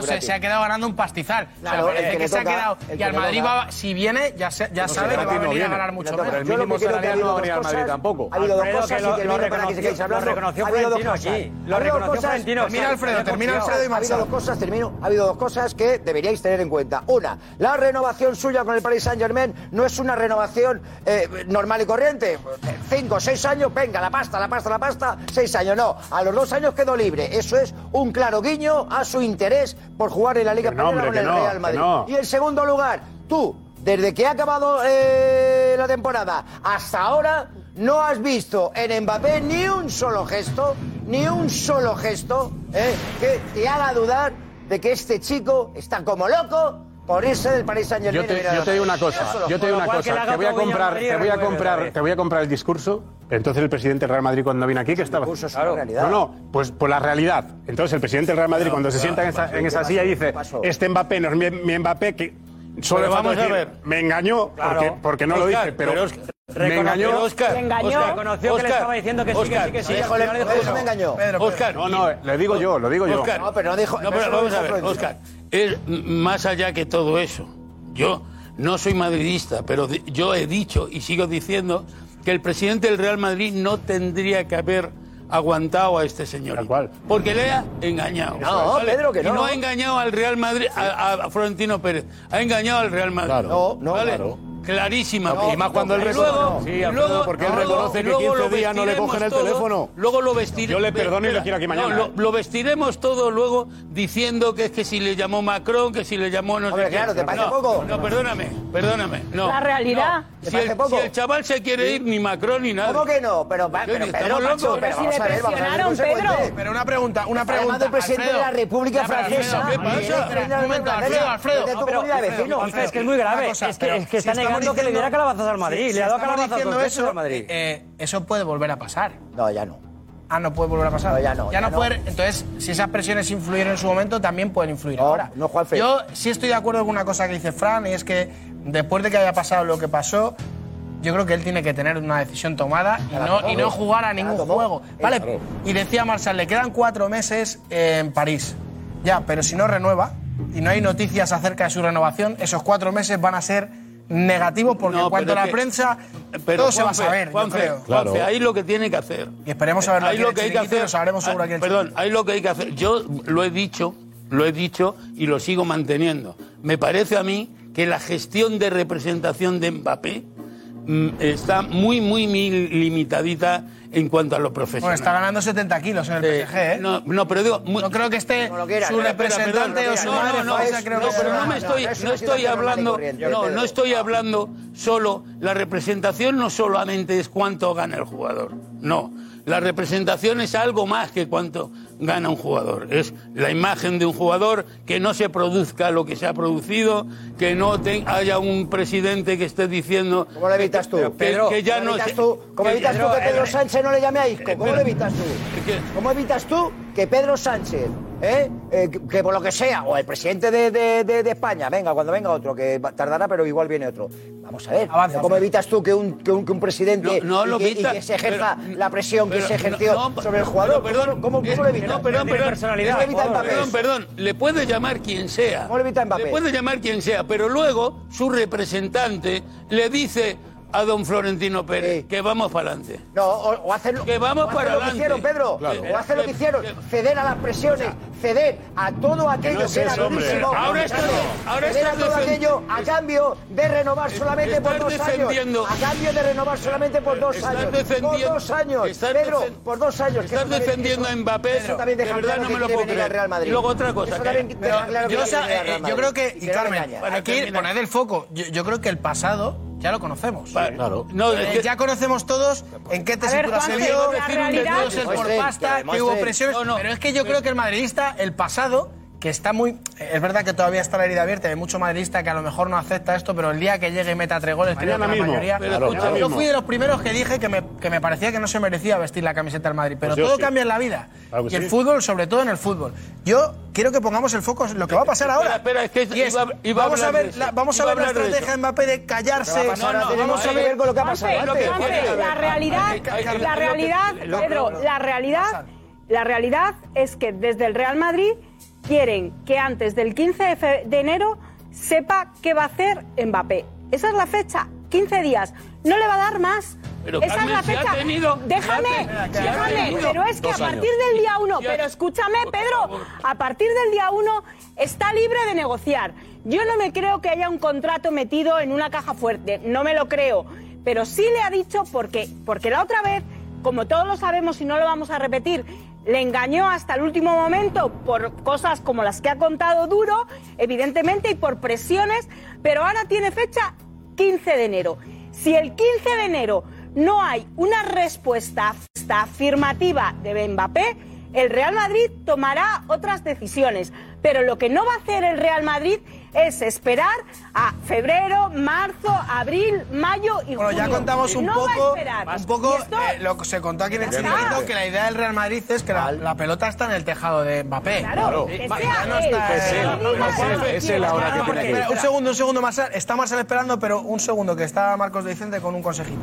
gratis. se ha quedado ganando un pastizal. Claro, o el sea, que le que se ha quedado. el Y al Madrid va, si viene, ya, se- ya sabe que va a venir a ganar mucho más. el Yo lo mínimo que creo que salarial ha habido no va a dos venir al Madrid cosas. tampoco. Ha habido dos Alfredo, cosas que y lo- reconoció- sigáis lo hablando. reconoció Ha habido dos Florentino cosas. aquí. Lo reconoció Florentino. Termina Alfredo, termina Alfredo y ha habido dos cosas, termino. Ha habido dos cosas que deberíais tener en cuenta. Una, la renovación suya con el Paris Saint Germain no es una renovación eh, normal y corriente. Cinco, seis años, venga, la pasta, la pasta, la pasta, seis años. No, a los dos años quedó libre. Eso es un claro guiño a su interés por jugar en la Liga no, Española con el no, Real Madrid. no. Y en segundo lugar, tú, desde que ha acabado eh, la temporada hasta ahora, no has visto en Mbappé ni un solo gesto, ni un solo gesto eh, que te haga dudar de que este chico está como loco por irse del Paris Saint Yo Germain. te, yo te digo una cosa, yo te digo una cosa, te voy a comprar, te voy a comprar, te voy a comprar el discurso. Entonces el presidente del Real Madrid cuando vino aquí que estaba. No, no, pues por la realidad. Entonces el presidente del Real Madrid cuando se sienta en esa, en esa silla dice, este Mbappé no es mi, mi Mbappé que solo vamos a decir, ver. me engañó Claro. porque, porque no lo Oscar, dije, pero, pero Oscar, me engañó. Oscar, Le engañó. Oscar, Reconoció que le Oscar, estaba diciendo que sí, que sí, Oscar, que sí. Dijo eso que no. me engañó. Oscar, No, no, le digo yo, lo digo yo. Oscar, No, pero no dijo- No, eso pero vamos a ver. Oscar. Es más allá que todo eso. Yo no soy madridista, pero yo he dicho y sigo diciendo que el presidente del Real Madrid no tendría que haber aguantado a este señor. Porque le ha engañado. No, Pedro, que Y no. no ha engañado al Real Madrid, a, a Florentino Pérez. Ha engañado al Real Madrid. Claro. No, no, ¿Vale? claro. Clarísima. No, y más cuando él reconoce- luego- Sí, luego- porque él luego- reconoce y que luego 15 lo días no le cogen el todo, teléfono. Luego lo vestiremos. Yo le perdono y le quiero aquí mañana, lo, ¿eh? lo vestiremos todo luego diciendo que es que si le llamó Macron, que si le llamó no Hombre, sé qué. claro, ¿te parece no, poco? No, perdóname, perdóname. No, La realidad. no. ¿Te Si, el, poco? si el chaval se quiere ir, ni Macron ni nada. ¿Cómo que no? Pero, pero estamos Pedro, macho, locos. pero Pero si vamos le a ver, vamos a ser presionaron. Pedro. Pero una pregunta, una pregunta. llamando el presidente Alfredo. de la República Ya, pero Francesa. ¿qué pasa? un momento, Alfredo, Alfredo. De tu Pero, comunidad de Alfredo, vecinos. Alfredo, es que es muy grave. Es que, pero es que si está que le diera calabazas al Madrid. si- le ha dado calabazas dos veces al Madrid. eh, eso puede volver a pasar. No, ya no. Ah, no puede volver a pasar. No, ya no, Ya, ya no, no. puede. Entonces, si esas presiones influyeron en su momento, también pueden influir No, ahora. no, Juanfe. Yo sí estoy de acuerdo con una cosa que dice Fran, y es que después de que haya pasado lo que pasó, yo creo que él tiene que tener una decisión tomada y no, tomó. y no jugar a ningún juego. Eh, Vale. claro. Y decía Marshall, le quedan cuatro meses en París. Ya, pero si no renueva y no hay noticias acerca de su renovación, esos cuatro meses van a ser negativos porque No, en cuanto a la que- prensa, Pero, todo se va a Juanfe, saber, yo Juanfe, creo. Juanfe, ahí lo que tiene que hacer. Y esperemos a verlo Ahí lo que hay que hacer. lo sabremos seguro aquí Perdón, ahí lo que hay que hacer. Yo lo he dicho, lo he dicho y lo sigo manteniendo. Me parece a mí que la gestión de representación de Mbappé está muy, muy, muy limitadita en cuanto a lo profesional. Bueno, está ganando 70 kilos en el Eh, PSG, ¿eh? No, no, pero digo. muy- No creo que esté lo quiera, su no, espera, representante o su no, madre no, no, creo no, que pero no me estoy, no, no estoy hablando, no, no estoy hablando solo, la representación no solamente es cuánto gana el jugador, no. La representación es algo más que cuánto gana un jugador. Es la imagen de un jugador, que no se produzca lo que se ha producido, que no te- haya un presidente que esté diciendo... ¿Cómo lo evitas tú? Que, Pedro, que ya ¿cómo no evitas tú, ¿Cómo que- evitas tú que Pedro Sánchez no le llame a Isco? ¿Cómo Espera. lo evitas tú? ¿Cómo evitas tú que Pedro Sánchez, eh, eh, que, por lo que sea, o el presidente de, de- de- de España, venga, cuando venga otro, que tardará, pero igual viene otro. Vamos a ver, Avanza, ¿cómo avanza. evitas tú que un, que un, que un presidente No, no y, lo que, y evita, que se ejerza pero- la presión que se ejerció no, no, sobre el jugador? pero perdón, ¿Cómo, cómo, es- cómo lo evitas? No, perdón, perdón. Perdón, perdón, le puede llamar quien sea. Le puede llamar quien sea, pero luego su representante le dice a don Florentino Pérez Sí. que vamos para adelante. No, o, o hacen, Que vamos o hacen para lo que adelante. hicieron, Pedro. Claro. O hacen lo que hicieron. Ceder a las presiones, ceder a todo aquello no que, es era eso, hombre. durísimo. Ahora estás- ahora ceder a estás todo defen- aquello a cambio de renovar solamente por estás dos defendiendo- años. A cambio de renovar solamente por dos Estás años. defendiendo- por dos años. estás Pedro, defen- por dos años. que Estás eso también- defendiendo eso- a Mbappé, Eso también de deja verdad claro no que me lo quiere puedo venir al creer. Real Madrid. Y luego otra cosa, Eso que- también Pero deja claro que yo, quiere o sea, venir al Real eh, yo Madrid. creo que, Y y que no Carmen, engaña. Aquí poned el foco. Yo, yo creo que el pasado ya lo conocemos. Claro. No, Eh, es que- ya conocemos todos en qué tesitura se la que pudo ser por que pasta, que demuestren. hubo presiones. No, no. Pero es que yo creo que el madridista, el pasado, que está muy. Es verdad que todavía está la herida abierta, hay mucho madridista que a lo mejor no acepta esto, pero el día que llegue y meta tres goles, creo que la mismo. mayoría. Yo- mismo. fui de los primeros que dije que me, que me parecía que no se merecía vestir la camiseta del Madrid, pero Pues todo sí. cambia en la vida. Claro y el fútbol, sobre todo en el fútbol. Yo quiero que pongamos el foco en lo que va a pasar ahora. Espera, espera, es que Y es- iba- iba a vamos a ver, la, vamos a ver la estrategia de Mbappé de callarse. Vamos a ver con lo que ha pasado antes. La realidad, la realidad, Pedro, la realidad, la realidad es que desde el Real Madrid quieren que antes del 15 de, enero sepa qué va a hacer Mbappé. Esa es la fecha, 15 días. No le va a dar más. Pero, Esa Carmen, es la ha fecha. tenido- déjame, déjame, pero es que a partir del día 1, Si ha- pero escúchame, Pedro, a partir del día 1 está libre de negociar. Yo no me creo que haya un contrato metido en una caja fuerte, no me lo creo. Pero sí le ha dicho porque, porque la otra vez, como todos lo sabemos y no lo vamos a repetir, le engañó hasta el último momento por cosas como las que ha contado Duro, evidentemente, y por presiones, pero ahora tiene fecha 15 de enero. Si el 15 de enero no hay una respuesta afirmativa de Mbappé, el Real Madrid tomará otras decisiones. Pero lo que no va a hacer el Real Madrid es esperar a febrero, marzo, abril, mayo y Bueno, ya junio. contamos un No poco, un poco eh, lo que se contó aquí en el Ya chiringuito, que la idea del Real Madrid es que la, la pelota está en el tejado de Mbappé. Claro, que sea ya no él, está que sea él. que es el ahora Claro, que tiene que ir. Un segundo, un segundo, Marcel. Está Marcel esperando, pero un segundo, que está Marcos de Vicente con un consejito.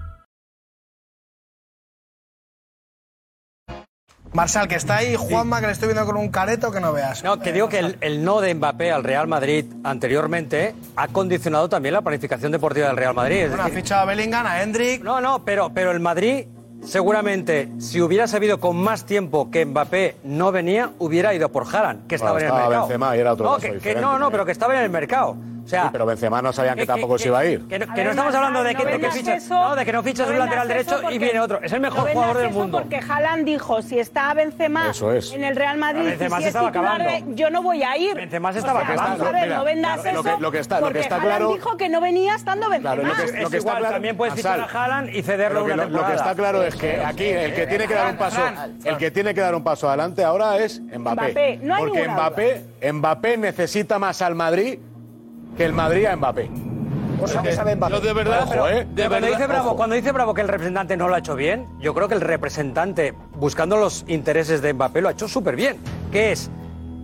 Marcel, que está ahí, Juanma, que le estoy viendo con un careto que no veas. No, que digo que el, el no de Mbappé al Real Madrid anteriormente ha condicionado también la planificación deportiva del Real Madrid. Es Bueno, ha decir, fichado a Bellingham, a Hendrik. No, no, pero, pero el Madrid seguramente, si hubiera sabido con más tiempo que Mbappé no venía, hubiera ido por Haaland, que estaba Bueno, en el mercado. Benzema y era otro no, caso que- no, no, pero que estaba en el mercado. O sea, Sí, pero Benzema no sabían que, que- tampoco que- se iba a ir. que no, que estamos hablando de que, no de fichas, eso, no, de que no fichas un lateral derecho y viene otro. Es el mejor jugador del mundo. Porque Haaland dijo, si está Benzema Eso es. en el Real Madrid, Benzema y si se es estaba titular, acabando. eh, yo no voy a ir. Benzema se O estaba sea, acabando. Vamos a ver, Mira, no vendas lo que- eso. lo que está- lo que porque está Haaland claro- dijo que no venía estando Benzema. Claro, lo que- Es lo que está igual, claro- también puedes fichar a Haaland y cederlo Lo que, una lo- lo que temporada. está claro es que aquí el que tiene que dar un paso, el que tiene que dar un paso adelante ahora es Mbappé. Porque Mbappé necesita más al Madrid que el Madrid a Mbappé. Cosa que sabe Mbappé. Yo de verdad, Ojo, ¿eh? de cuando, dice verdad, Bravo, ojo. cuando dice Bravo que el representante no lo ha hecho bien, yo creo que el representante, buscando los intereses de Mbappé, lo ha hecho súper bien. Que es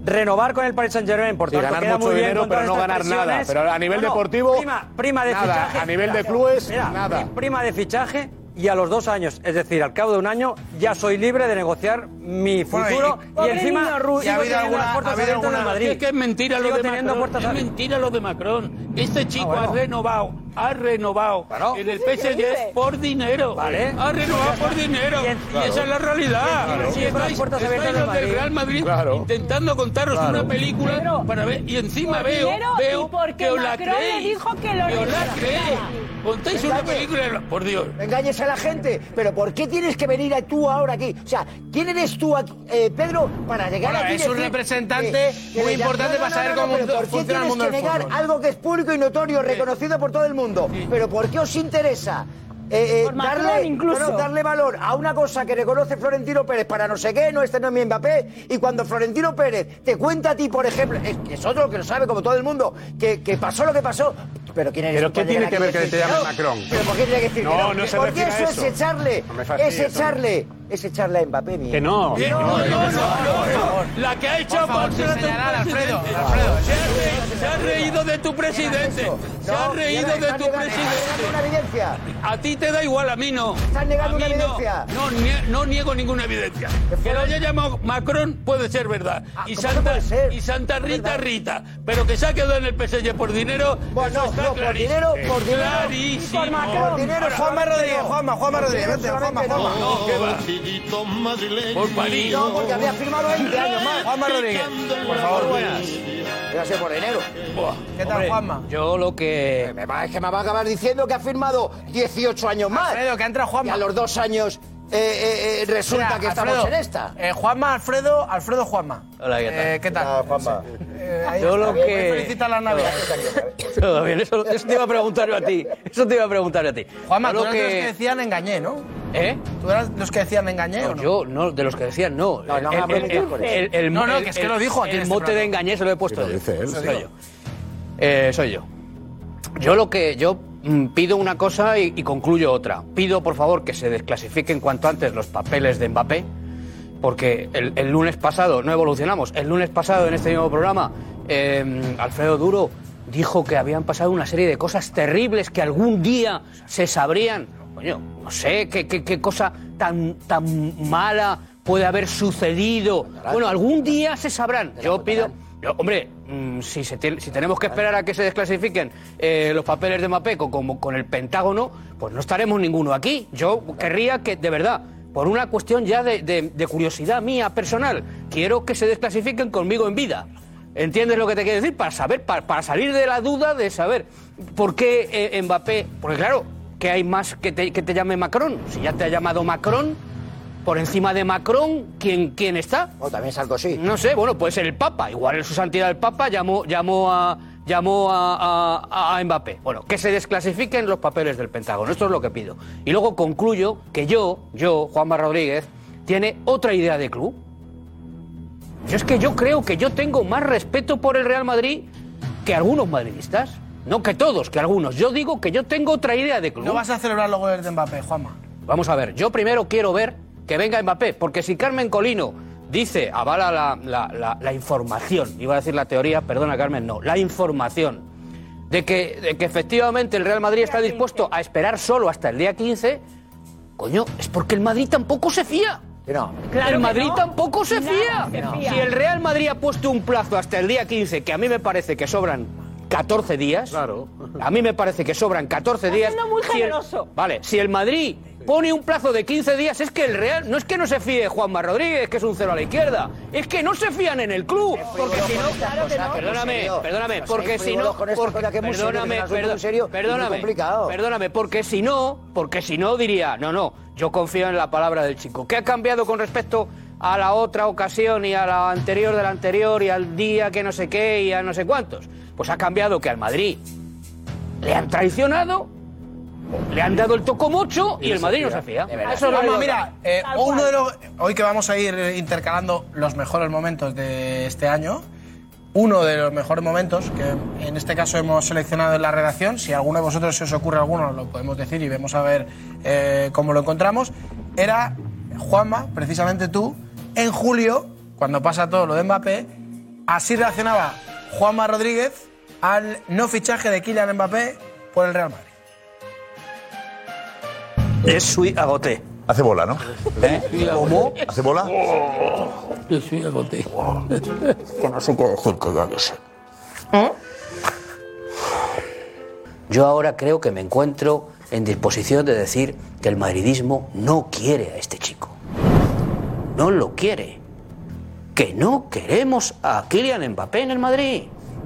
renovar con el Paris Saint Germain, por Sí, ganar queda mucho muy bien dinero, pero no ganar nada. Pero a nivel No, no, deportivo, prima, prima de nada. fichaje. A nivel de clubes, mira, nada. pri- Prima de fichaje y a los dos años, es decir, al cabo de un año, ya soy libre de negociar mi Bueno, y- futuro y, encima niño Ru- ¿y ha sigo habido teniendo alguna- las puertas abiertas en Madrid. Es que es mentira lo de Macron. puertas Es abiertas. mentira lo de Macron. Este chico bueno. ha renovado, ha renovado Claro. en el PSG por dinero. Vale. Ha renovado por dinero. Y en- Y esa es la realidad. Y estáis, los del Madrid. Real Madrid Claro. intentando contaros Claro. una película para ver. Y encima veo, veo que os la Macron le creéis. dijo que lo os la. Creéis. Contáis una película. Por Dios. Engañes a la gente. Pero ¿por qué tienes que venir a- tú ahora aquí? O sea, ¿quién eres tú, aquí, eh, Pedro, para llegar Bueno, aquí? es un representante que- que muy le- importante para saber cómo pero ¿por qué funciona el tienes mundo que negar algo que es público y notorio, reconocido por todo el mundo? ¿Pero por qué os interesa? Eh, eh, darle, incluso. bueno, darle valor a una cosa que reconoce Florentino Pérez para no sé qué, no este no es mi Mbappé, y cuando Florentino Pérez te cuenta a ti, por ejemplo, es, que es otro que lo sabe como todo el mundo, que, que pasó lo que pasó, pero ¿quién eres ¿Pero qué tiene que ver que decir te llame? Macron? ¿Pero por qué tiene que decir No, que no? no se Porque eso, eso. es echarle, No es echarle, es echarle a Mbappé, mi Que no. No, no, no, no, no. La que ha hecho Por señalar, Alfredo, presidente. Alfredo. Se ha re- Se ha reído de tu presidente. Se ha reído de tu presidente. una evidencia. A ti te da igual, a mí no. Estás negando A mí una no. evidencia. No, nie- no niego ninguna evidencia. Que lo haya llamado Macron puede ser verdad. y, ¿cómo que Santa, y Santa Rita. Rita. Pero que se ha quedado en el PSG por dinero. Bueno, eso está no, por clarísimo. dinero, por dinero. Clarísimo. Por dinero, Juanma Rodríguez, Juanma, Juanma Rodríguez, vente, Juanma, Juanma. No, ¿qué va? Por París. No, porque había firmado 20 años más. Juanma Rodríguez, por favor, buenas. Ser por dinero. ¿Qué tal, Juanma? Yo lo que... Me va, es que me va a acabar diciendo que ha firmado 18 años más. Alfredo, que entra Juanma. Y a los dos años eh, eh, eh, resulta Mira, que estamos Alfredo, en esta. eh, Juanma, Alfredo, Alfredo, Juanma. Hola, ¿qué tal? Eh, ¿Qué tal? Juanma. Eh, Yo lo que- felicitar las navidades. Todo bien, eso, eso te iba a preguntar yo a ti. Eso te iba a preguntar yo a ti. Juanma, Yo tú lo que que... decían engañé, ¿no? ¿Eh? ¿Tú eras de los que decían engañé o no? Yo, no, de los que decían no. No, no, El- no, el- no, el- no, No, no, que es que lo dijo El este mote de engañé se lo he puesto lo yo. dice él, Soy yo. Eh, soy yo. Yo lo que yo mm, pido una cosa y, y concluyo otra. Pido, por favor, que se desclasifiquen cuanto antes los papeles de Mbappé, porque el, el lunes pasado, no evolucionamos, el lunes pasado en este mismo programa, eh, Alfredo Duro dijo que habían pasado una serie de cosas terribles que algún día se sabrían. Coño, no sé qué, qué- qué cosa tan, tan mala puede haber sucedido. Bueno, algún día se sabrán. Yo pido... yo, hombre, mm, si, se tiene- si tenemos que esperar a que se desclasifiquen eh, los papeles de Mapeco como con el Pentágono, pues no estaremos ninguno aquí. Yo querría que, de verdad, por una cuestión ya de, de- de curiosidad mía personal, quiero que se desclasifiquen conmigo en vida. ¿Entiendes lo que te quiero decir? Para saber, para, para salir de la duda de saber por qué eh, Mbappé. Porque claro, que hay más que te, que te llame Macron. Si ya te ha llamado Macron, por encima de Macron, ¿quién, quién está? O también Sarkozy. No sé, bueno, puede ser el Papa. Igual en su santidad el Papa llamó, llamó, a, llamó a, a- a Mbappé. Bueno, que se desclasifiquen los papeles del Pentágono. Esto es lo que pido. Y luego concluyo que yo, yo, Juanma Rodríguez, tiene otra idea de club. Yo es que yo creo que yo tengo más respeto por el Real Madrid que algunos madridistas. No que todos, que algunos. Yo digo que yo tengo otra idea de club. No vas a celebrar los goles de Mbappé, Juanma. Vamos a ver, yo primero quiero ver que venga Mbappé, porque si Carmen Colino dice, avala la, la- la- la información, iba a decir la teoría, perdona Carmen, no, la información, de que, de que efectivamente el Real Madrid está dispuesto a esperar solo hasta el día 15, coño, es porque el Madrid tampoco se fía. No. el que Madrid no. tampoco se fía. se fía. Si el Real Madrid ha puesto un plazo hasta el día 15, que a mí me parece que sobran 14 días. Claro. A mí me parece que sobran 14 Está días. siendo muy Si el- generoso. vale, si el Madrid pone un plazo de 15 días, es que el Real. No es que no se fíe Juanma Rodríguez, que es un cero a la izquierda. Es que no se fían en el club. Porque si no. Claro que no. Perdóname, perdóname, porque si no. porque- perdóname, perdóname, complicado. perdóname, porque si no, porque si no diría, no, no, yo confío en la palabra del chico. ¿Qué ha cambiado con respecto a la otra ocasión y a la anterior de la anterior y al día que no sé qué y a no sé cuántos? Pues ha cambiado que al Madrid le han traicionado, le han dado el tocomocho y el Madrid no se fía. Eso único. mira, eh, uno de los, hoy que vamos a ir intercalando los mejores momentos de este año, uno de los mejores momentos que en este caso hemos seleccionado en la redacción, si a alguno de vosotros se os ocurre alguno, lo podemos decir y vemos a ver eh, cómo lo encontramos, era Juanma, precisamente tú, en julio, cuando pasa todo lo de Mbappé, así reaccionaba Juanma Rodríguez al no fichaje de Kylian Mbappé por el Real Madrid. Je suis agoté. Hace bola, ¿no? ¿Cómo? ¿Hace bola? Yo soy agoté. Que no sé qué que ya lo sé. Yo ahora creo que me encuentro en disposición de decir que el madridismo no quiere a este chico. No lo quiere. Que no queremos a Kylian Mbappé en el Madrid.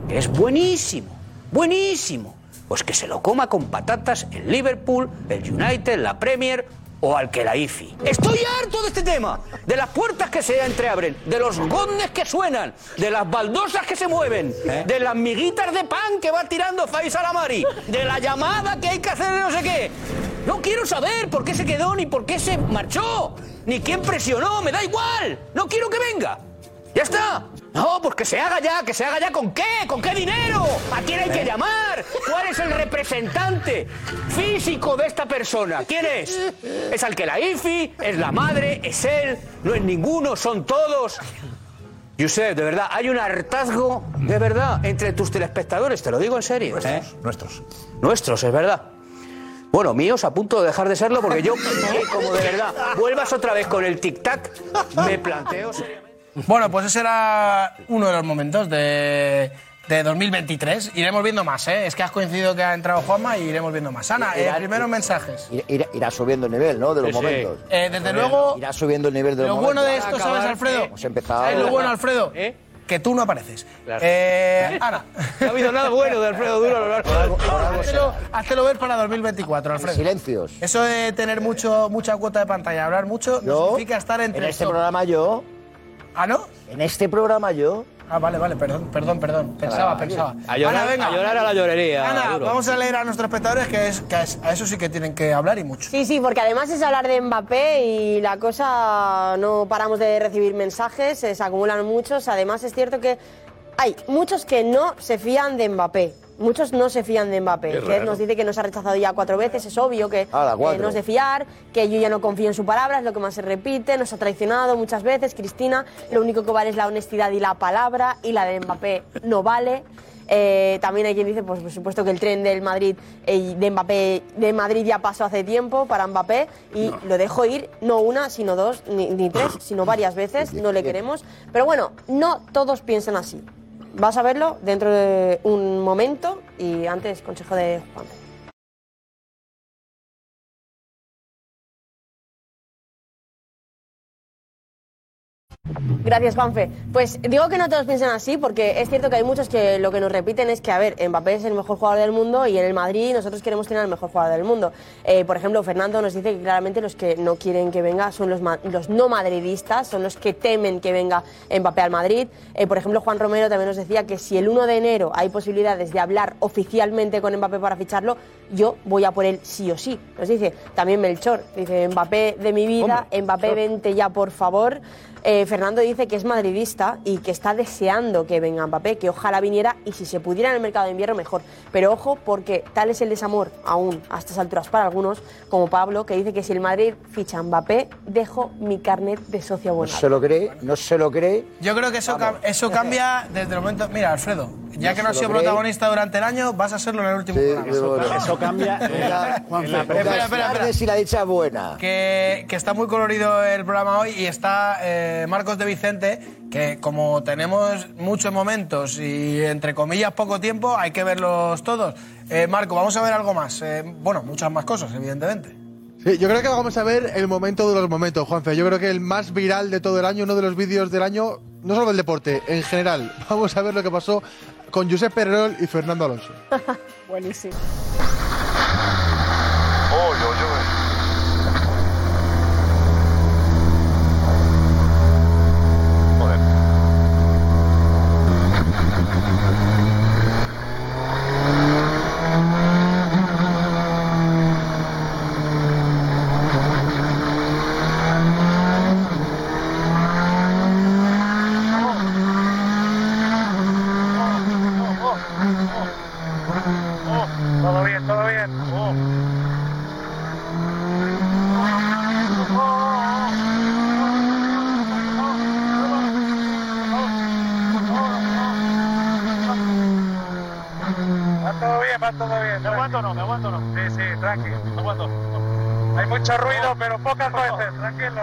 Que es buenísimo, buenísimo. Pues que se lo coma con patatas el Liverpool, el United, la Premier o al que la IFI. Estoy harto de este tema, de las puertas que se entreabren, de los gondes que suenan, de las baldosas que se mueven, de las miguitas de pan que va tirando Faisal Amari, de la llamada que hay que hacer de no sé qué. No quiero saber por qué se quedó, ni por qué se marchó, ni quién presionó, me da igual. No quiero que venga. ¡Ya está! No, pues que se haga ya, que se haga ya con qué, con qué dinero, a quién hay que llamar, cuál es el representante físico de esta persona, quién es. Es al que la IFI, es la madre, es él, no es ninguno, son todos. Josep, de verdad, hay un hartazgo, de verdad, entre tus telespectadores, te lo digo en serio. ¿eh? Nuestros. Nuestros, es verdad. Bueno, míos a punto de dejar de serlo porque yo, eh, como de verdad, vuelvas otra vez con el tic-tac, me planteo seriamente. Bueno, pues ese era uno de los momentos de, de 2023. Iremos viendo más, ¿eh? Es que has coincidido que ha entrado Juanma y iremos viendo más. Ana, eh, primeros mensajes. Irá, subiendo el nivel, ¿no? De los Sí, sí. momentos. Eh, desde luego, Irá subiendo el nivel de los lo bueno momentos. de esto, ¿sabes, Alfredo? Hemos empezado. ¿Sabes lo bueno, Alfredo? Que tú no apareces. Eh, [LAUGHS] Ana. No ha habido nada bueno de Alfredo Duro a lo largo Háztelo, háztelo ver para 2024, Alfredo. Silencios. Eso de tener mucho, mucha cuota de pantalla, hablar mucho, no significa estar entre En este top. programa yo. ¿Ah, no? En este programa yo. Ah, vale, vale, perdón, perdón, perdón. Pensaba, Vale. pensaba. A llorar- Ana, venga. a llorar a la llorería, Ana, Duro. vamos a leer a nuestros espectadores que, es, que es- a eso sí que tienen que hablar y mucho. Sí, sí, porque además es hablar de Mbappé y la cosa no paramos de recibir mensajes, se acumulan muchos. Además es cierto que hay muchos que no se fían de Mbappé. Muchos no se fían de Mbappé. Que nos dice que nos ha rechazado ya cuatro veces, es obvio que Hala, eh, no es de fiar, que yo ya no confío en su palabra, es lo que más se repite, nos ha traicionado muchas veces. Cristina, lo único que vale es la honestidad y la palabra, y la de Mbappé no vale. Eh, también hay quien dice, pues por supuesto que el tren del Madrid eh, de Mbappé de Madrid ya pasó hace tiempo para Mbappé y lo dejó ir no una, sino dos, ni, ni tres, sino varias veces. [LAUGHS] No le queremos. Pero bueno, no todos piensan así. Vas a verlo dentro de un momento y antes consejo de Juan. Gracias, Juanfe. Pues digo que no todos piensan así porque es cierto que hay muchos que lo que nos repiten es que, a ver, Mbappé es el mejor jugador del mundo y en el Madrid nosotros queremos tener al mejor jugador del mundo. Eh, por ejemplo, Fernando nos dice que claramente los que no quieren que venga son los, los no madridistas, son los que temen que venga Mbappé al Madrid. Eh, por ejemplo, Juan Romero también nos decía que si el 1 de enero hay posibilidades de hablar oficialmente con Mbappé para ficharlo, yo voy a por él sí o sí. Nos dice también Melchor, dice Mbappé de mi vida, Mbappé vente ya por favor. Eh, Fernando dice que es madridista y que está deseando que venga Mbappé, que ojalá viniera y si se pudiera en el mercado de invierno mejor. Pero ojo, porque tal es el desamor aún a estas alturas para algunos, como Pablo, que dice que si el Madrid ficha a Mbappé, dejo mi carnet de socio No abonado. se lo cree, no se lo cree. Yo creo que eso, cam- eso cambia desde el momento. Mira, Alfredo, ya No que no has sido cree. protagonista durante el año, vas a serlo en el último programa. bueno. Eso cambia. Venga, en la Espera, espera, espera. Si la dicha es buena. Que, que está muy colorido el programa hoy y está eh, Marcos de Vicente, que como tenemos muchos momentos y entre comillas poco tiempo, hay que verlos todos. Eh, Marco, vamos a ver algo más. Eh, bueno, muchas más cosas, evidentemente. Sí, yo creo que vamos a ver el momento de los momentos, Juanfe. Yo creo que el más viral de todo el año, uno de los vídeos del año, no solo del deporte, en general. [LAUGHS] Vamos a ver lo que pasó con Josep Pererol y Fernando Alonso. [LAUGHS] Buenísimo. Todo bien, todo bien. Va todo bien, va todo bien. ¿Me aguanto o no? ¿Me aguanto o no? Sí, sí, tranqui. Me aguanto. Hay mucho ruido, pero pocas veces. Tranquilo.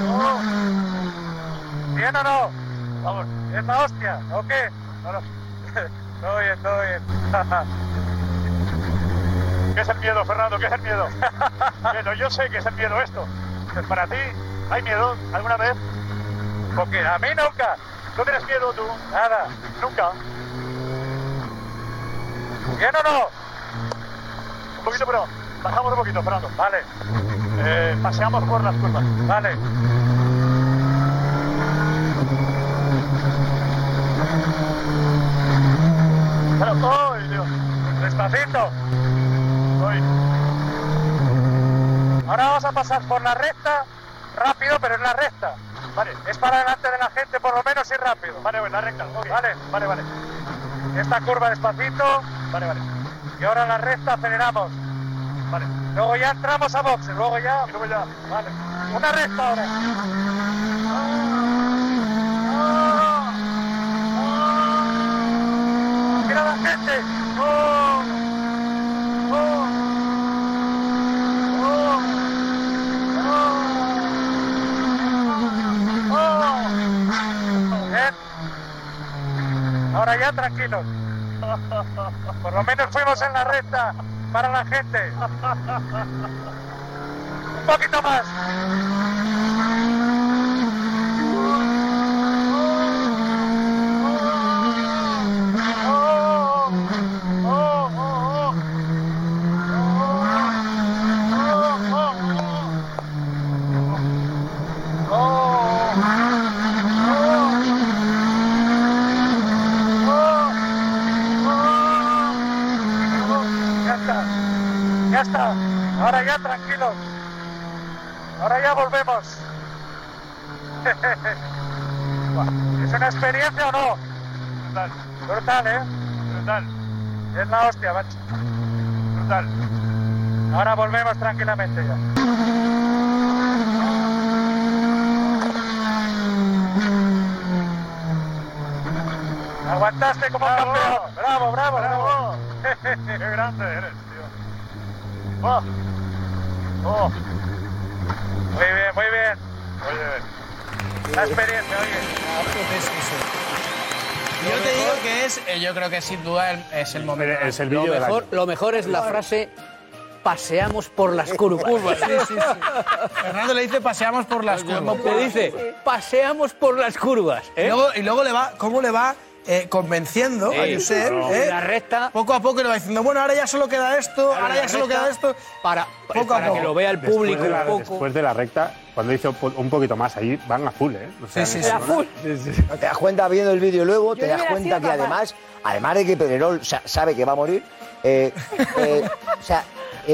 No, no, ¿Bien [LAUGHS] o no? Vamos, esta hostia, ¿o qué? No, no. Todo bien, todo bien. ¿Qué es el miedo, Fernando? ¿Qué es el miedo? [LAUGHS] Bueno, yo sé que es el miedo esto. Para ti, ¿hay miedo alguna vez? Porque a mí nunca. ¿No tienes miedo tú? Nada, nunca. ¿Bien o no? Un poquito, pero bajamos un poquito, Fernando. Vale. Eh, paseamos por las curvas. Vale. Pero, ¡ay, Dios! Despacito. Voy. Ahora vamos a pasar por la recta, rápido, pero en la recta. Vale, es para delante de la gente, por lo menos y rápido. Vale, pues la recta, Vale, vale, vale. Esta curva despacito. Vale, vale. Y ahora la recta aceleramos. Vale. Luego ya entramos a boxes, luego ya. Luego ya. Vale. Una recta ahora. Mira la gente. ¡Oh! ¡Oh! Bien. Ahora ya tranquilos. [LAUGHS] Por lo menos fuimos en la recta para la gente. Un poquito más. Ya está. Ya está. Ahora ya tranquilos. Ahora ya volvemos. ¿Es una experiencia o no? Brutal. ¿eh? Brutal. Es la hostia, macho. Brutal. Ahora volvemos tranquilamente ya. Aguantaste como campeón. Bravo, bravo, bravo. Qué grande eres, tío. Oh. Oh. Muy bien, muy bien. Oye. La experiencia, oye. Yo te digo que es, eh, yo creo que sin duda es el momento. Es el Lo mejor, lo mejor es la frase paseamos por las curvas. [LAUGHS] Sí, sí, sí. Fernando le dice paseamos por las curvas. Le dice paseamos por las curvas. Y ¿eh? luego, y luego le va, ¿cómo le va eh, convenciendo a Sí, Josep? claro. eh? La recta. Poco a poco le va diciendo, bueno, ahora ya solo queda esto, ahora ya solo queda esto. Para, Poco a para que poco. lo vea el Después público de la- un poco. Después de la recta, cuando hizo po- un poquito más, ahí van a full, ¿eh? O sea, Sí, sí, sí. A zona- full. ¿No te das cuenta viendo el vídeo luego? Yo te das cuenta que además, además de que Pedrerol sa- sabe que va a morir, eh, eh, o sea,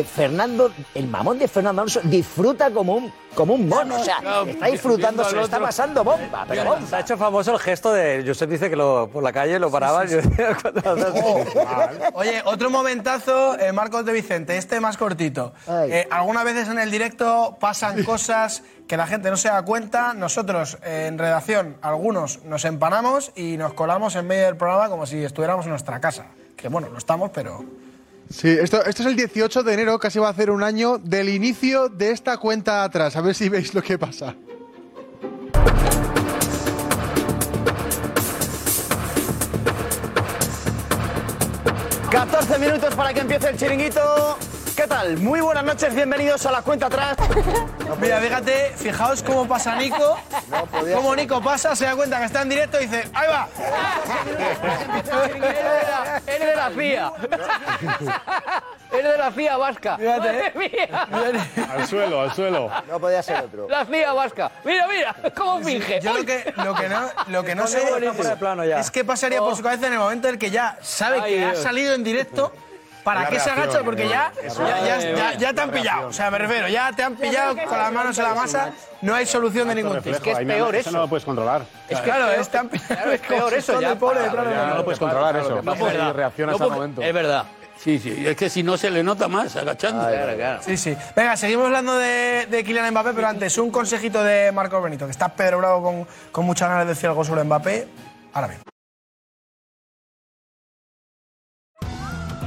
eh, Fernando, el mamón de Fernando Alonso disfruta como un, como un mono. O sea, está disfrutando, se lo está pasando bomba, pero bomba. Se ha hecho famoso el gesto de. Josep dice que lo, por la calle lo paraban. yo decía, [LAUGHS] cuando haces- Oye, otro momentazo, eh, Marcos de Vicente, este más cortito. Eh, algunas veces en el directo pasan cosas que la gente no se da cuenta. Nosotros eh, en redacción, algunos nos empanamos y nos colamos en medio del programa como si estuviéramos en nuestra casa. Que bueno, no estamos, pero. Sí, esto, es el 18 de enero, casi va a hacer un año del inicio de esta cuenta atrás. A ver si veis lo que pasa. ¡14 14 minutos para que empiece el chiringuito. ¿Qué tal? Muy buenas noches, bienvenidos a la cuenta atrás. [LAUGHS] Mira, fíjate, fijaos cómo pasa Nico. cómo Nico pasa, se da cuenta que está en directo y dice, ¡ahí va! [LAUGHS] Eres de la FIA. Eres de la FIA vasca. Fíjate, Madre mía. Al suelo, al suelo. No podía ser otro. La FIA vasca. Mira, mira, cómo finge. Yo lo que, lo que no, lo que no sé es qué pasaría por su cabeza en el momento en el que ya sabe Ay, que ha Dios. salido en directo. ¿Para qué se agacha? Porque ya, ya, ya- eso. ya- ya te han La pillado. O sea, me refiero, ya te han pillado con las manos en la masa. No hay solución de ningún tipo. Reflejo, ahí no- Eso no lo puedes controlar. Es que claro, es, te han pillado. es peor eso ya. No lo puedes controlar eso. No puede- puede reacciona no a ese momento. Es verdad. Sí, sí. Es que si no se le nota más agachando. Sí, sí. Venga, seguimos hablando de, de Kylian Mbappé, pero antes un consejito de Marco Benito, que está Pedro Bravo con, con muchas ganas de decir algo sobre Mbappé. Ahora bien.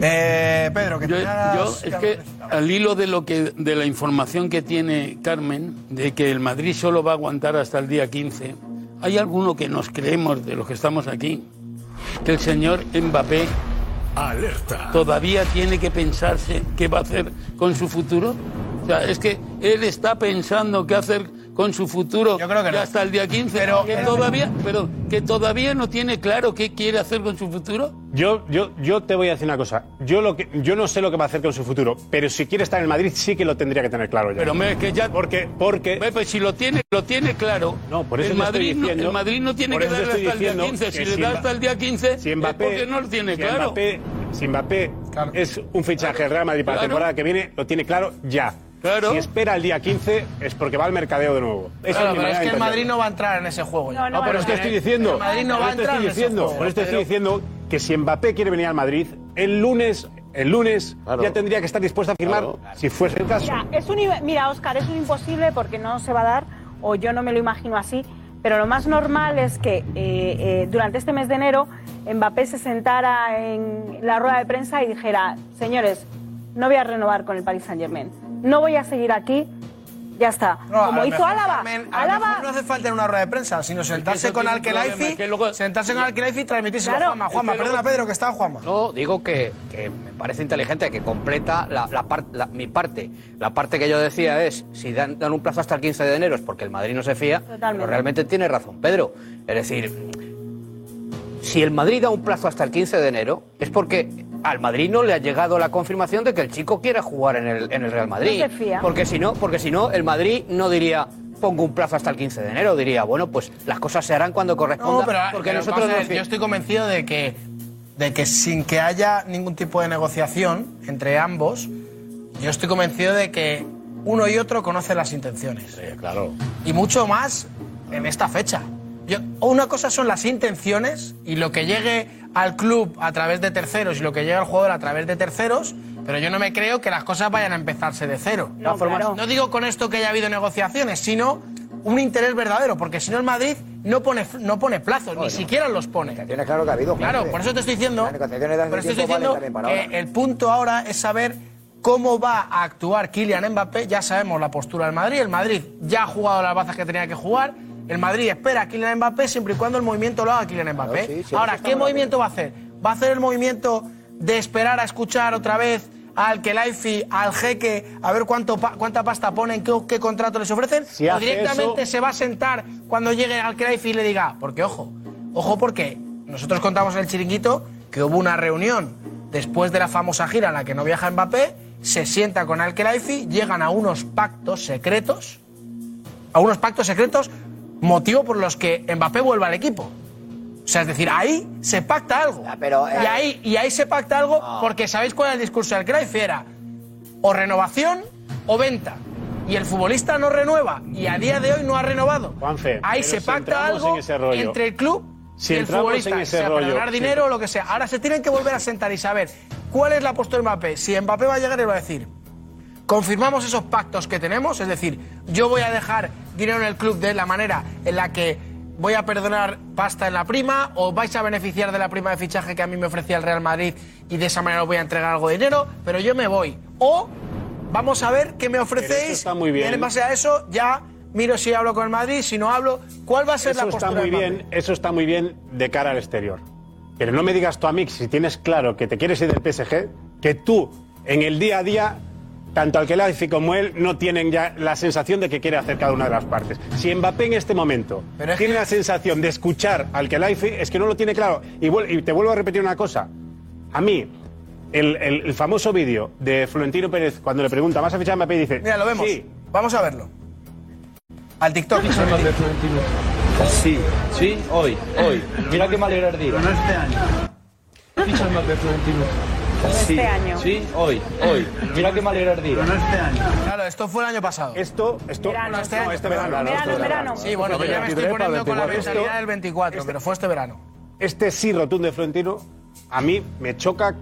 Eh, Pedro, que Yo, yo, es que al hilo de lo que de la información que tiene Carmen de que el Madrid solo va a aguantar hasta el día 15, hay alguno que nos creemos de los que estamos aquí que el señor Mbappé Alerta. ¿Todavía tiene que pensarse qué va a hacer con su futuro? O sea, es que él está pensando qué hacer con su futuro Yo creo que no. hasta el día 15, Pero- que todavía, pero que todavía no tiene claro qué quiere hacer con su futuro. Yo, yo, yo te voy a decir una cosa. Yo, lo que, yo no sé lo que va a hacer con su futuro, pero si quiere estar en el Madrid sí que lo tendría que tener claro ya. Pero me- que ya porque, porque Ve, pues si lo tiene, lo tiene claro. No, por eso el te estoy Madrid, no, diciendo- el Madrid no tiene que darle hasta el día diciendo 15. Si le da hasta el día 15, si es Mbappé, porque no lo tiene si claro. Mbappé, si Mbappé es un fichaje del Real Madrid para la Claro. temporada que viene, lo tiene claro ya. Claro. Si espera el día 15 es porque va al mercadeo de nuevo. Esa Claro, mi pero es que el. Madrid no va a entrar en ese juego ya. No, pero es que estoy diciendo. El Madrid no por va a esto entrar estoy en ese diciendo, juego. Por esto estoy Pero- diciendo que si Mbappé quiere venir al Madrid, el lunes, el lunes ya tendría que estar dispuesto a firmar si fuese el caso. Mira, es un, mira, Oscar, es un imposible porque no se va a dar, o yo no me lo imagino así, pero lo más normal es que eh, eh, durante este mes de enero Mbappé se sentara en la rueda de prensa y dijera, señores, no voy a renovar con el Paris Saint Germain, no voy a seguir aquí, ya está. No, Como hizo Álava. Álava- no hace falta en una rueda de prensa, sino sentarse con luego- sentarse con y transmitírselo Claro. a Juanma. Juanma, Es que perdona, luego- Pedro, que está Juanma. No, digo que, que me parece inteligente, que completa la, la par- la- mi parte. La parte que yo decía es, si dan, dan un plazo hasta el 15 de enero es porque el Madrid no se fía, Totalmente. pero realmente tiene razón Pedro. Es decir, si el Madrid da un plazo hasta el 15 de enero, es porque al Madrid no le ha llegado la confirmación de que el chico quiera jugar en el, en el Real Madrid. No se fía. Porque si no, porque si no, el Madrid no diría pongo un plazo hasta el 15 de enero, diría, bueno, pues las cosas se harán cuando corresponda. No, pero, porque pero nosotros nos yo estoy convencido de que, de que sin que haya ningún tipo de negociación entre ambos, yo estoy convencido de que uno y otro conocen las intenciones. claro. Y mucho más en esta fecha. Yo- una cosa son las intenciones y lo que llegue al club a través de terceros y lo que llegue al jugador a través de terceros, pero yo no me creo que las cosas vayan a empezarse de cero. No, claro. No digo con esto que haya habido negociaciones, sino un interés verdadero, porque si no el Madrid no pone, no pone plazos, ni siquiera los pone. Tiene claro que ha habido. Claro, por eso te estoy diciendo, por eso estoy que el punto ahora es saber cómo va a actuar Kylian Mbappé. Ya sabemos la postura del Madrid. El Madrid ya ha jugado las bazas que tenía que jugar. El Madrid espera a Kylian Mbappé siempre y cuando el movimiento lo haga Kylian Mbappé. sí, ahora, ¿qué movimiento va a hacer? ¿Va a hacer el movimiento de esperar a escuchar otra vez al Kelaifi, al jeque, a ver cuánto cuánta pasta ponen, qué, qué contrato les ofrecen? Si ¿O directamente eso- se va a sentar cuando llegue al Kelaifi y le diga, porque ojo, ojo porque nosotros contamos en el chiringuito que hubo una reunión después de la famosa gira en la que no viaja Mbappé, se sienta con Al Khelaifi, llegan a unos pactos secretos, a unos pactos secretos, motivo por los que Mbappé vuelva al equipo. O sea, es decir, ahí se pacta algo. pero, y, eh, ahí, y ahí se pacta algo porque ¿sabéis cuál es el discurso del Khelaifi? Era o renovación o venta. Y el futbolista no renueva y a día de hoy no ha renovado. Juanfe, ahí se si pacta algo en ese rollo. entre el club Si y el futbolista, en ese sea rollo, para ganar dinero o lo que sea. Ahora se tienen que volver a sentar y saber cuál es la postura de Mbappé. Si Mbappé va a llegar, él va a decir, confirmamos esos pactos que tenemos, es decir, yo voy a dejar dinero en el club de la manera en la que voy a perdonar pasta en la prima o vais a beneficiar de la prima de fichaje que a mí me ofrecía el Real Madrid y de esa manera os voy a entregar algo de dinero, pero yo me voy. O vamos a ver qué me ofrecéis eso está muy bien. y en base a eso ya miro si hablo con el Madrid, si no hablo, ¿cuál va a ser Eso la está postura muy de Mbappé? bien, eso está muy bien de cara al exterior. Pero no me digas tú a mí, si tienes claro que te quieres ir del PSG, que tú en el día a día, tanto Alquelaifi como él, no tienen ya la sensación de que quiere hacer cada una de las partes. Si Mbappé en este momento Pero es tiene que- la sensación de escuchar al Alquelaifi, es que no lo tiene claro. Y, te vuelvo a repetir una cosa. A mí, el, el- el famoso vídeo de Florentino Pérez, cuando le pregunta, ¿vas a fichar a Mbappé? Y dice, Mira, lo vemos. Sí, Vamos a verlo. Al TikTok. Sí, sí, hoy, hoy. Mira que me alegra el día. no este año. Ficha Mbappé Florentino. Sí, Este año. sí, hoy, hoy. Mira que me alegra el día. no este año. Claro, esto fue el año pasado. Esto, esto, No, este no, año. este verano. Verano, este verano. Sí, bueno, yo ya me estoy 23 para poniendo con la 24. mentalidad del 24, pero fue este verano. este sí rotundo de Florentino, a mí me choca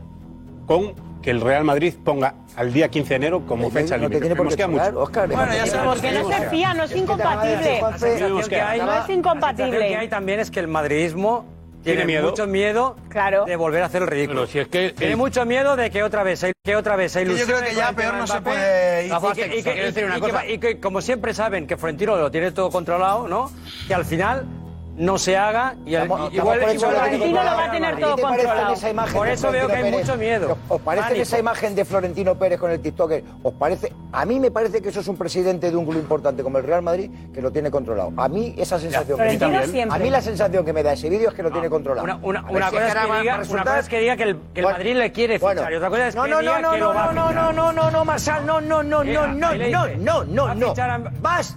con que el Real Madrid ponga al día 15 de enero como fecha no límite. tiene qué mucho. Oscar. Bueno, ya sabemos Porque no se fía, no es incompatible. La sensación que hay- No es La sensación que hay incompatible. también es que el madridismo Tiene tiene, miedo. mucho miedo Claro. de volver a hacer el ridículo. Pero si es que tiene el- mucho miedo de que otra vez hay, que otra vez hay yo creo que ya peor no se puede ir. Y que- y que- quiero decir una y que- no se haga y al- Estamos- igual, estamos lo va a tener todo controlado. esa imagen Por eso veo que hay mucho miedo. ¿Os parece que esa imagen de Florentino Pérez con el TikToker, os parece? A mí me parece que eso es un presidente de un club importante como el Real Madrid que lo tiene controlado. A mí esa sensación. que siempre. a mí la sensación que me da ese vídeo es que lo ah, tiene controlado. Una, cosa, es que diga, que que el, que el Madrid le quiere fichar otra cosa es que no, no, diga no, no, que no, no, no, no, no, no, no, Marsal, no, no, no, no, Mira, no, no, no, no, no. Vas,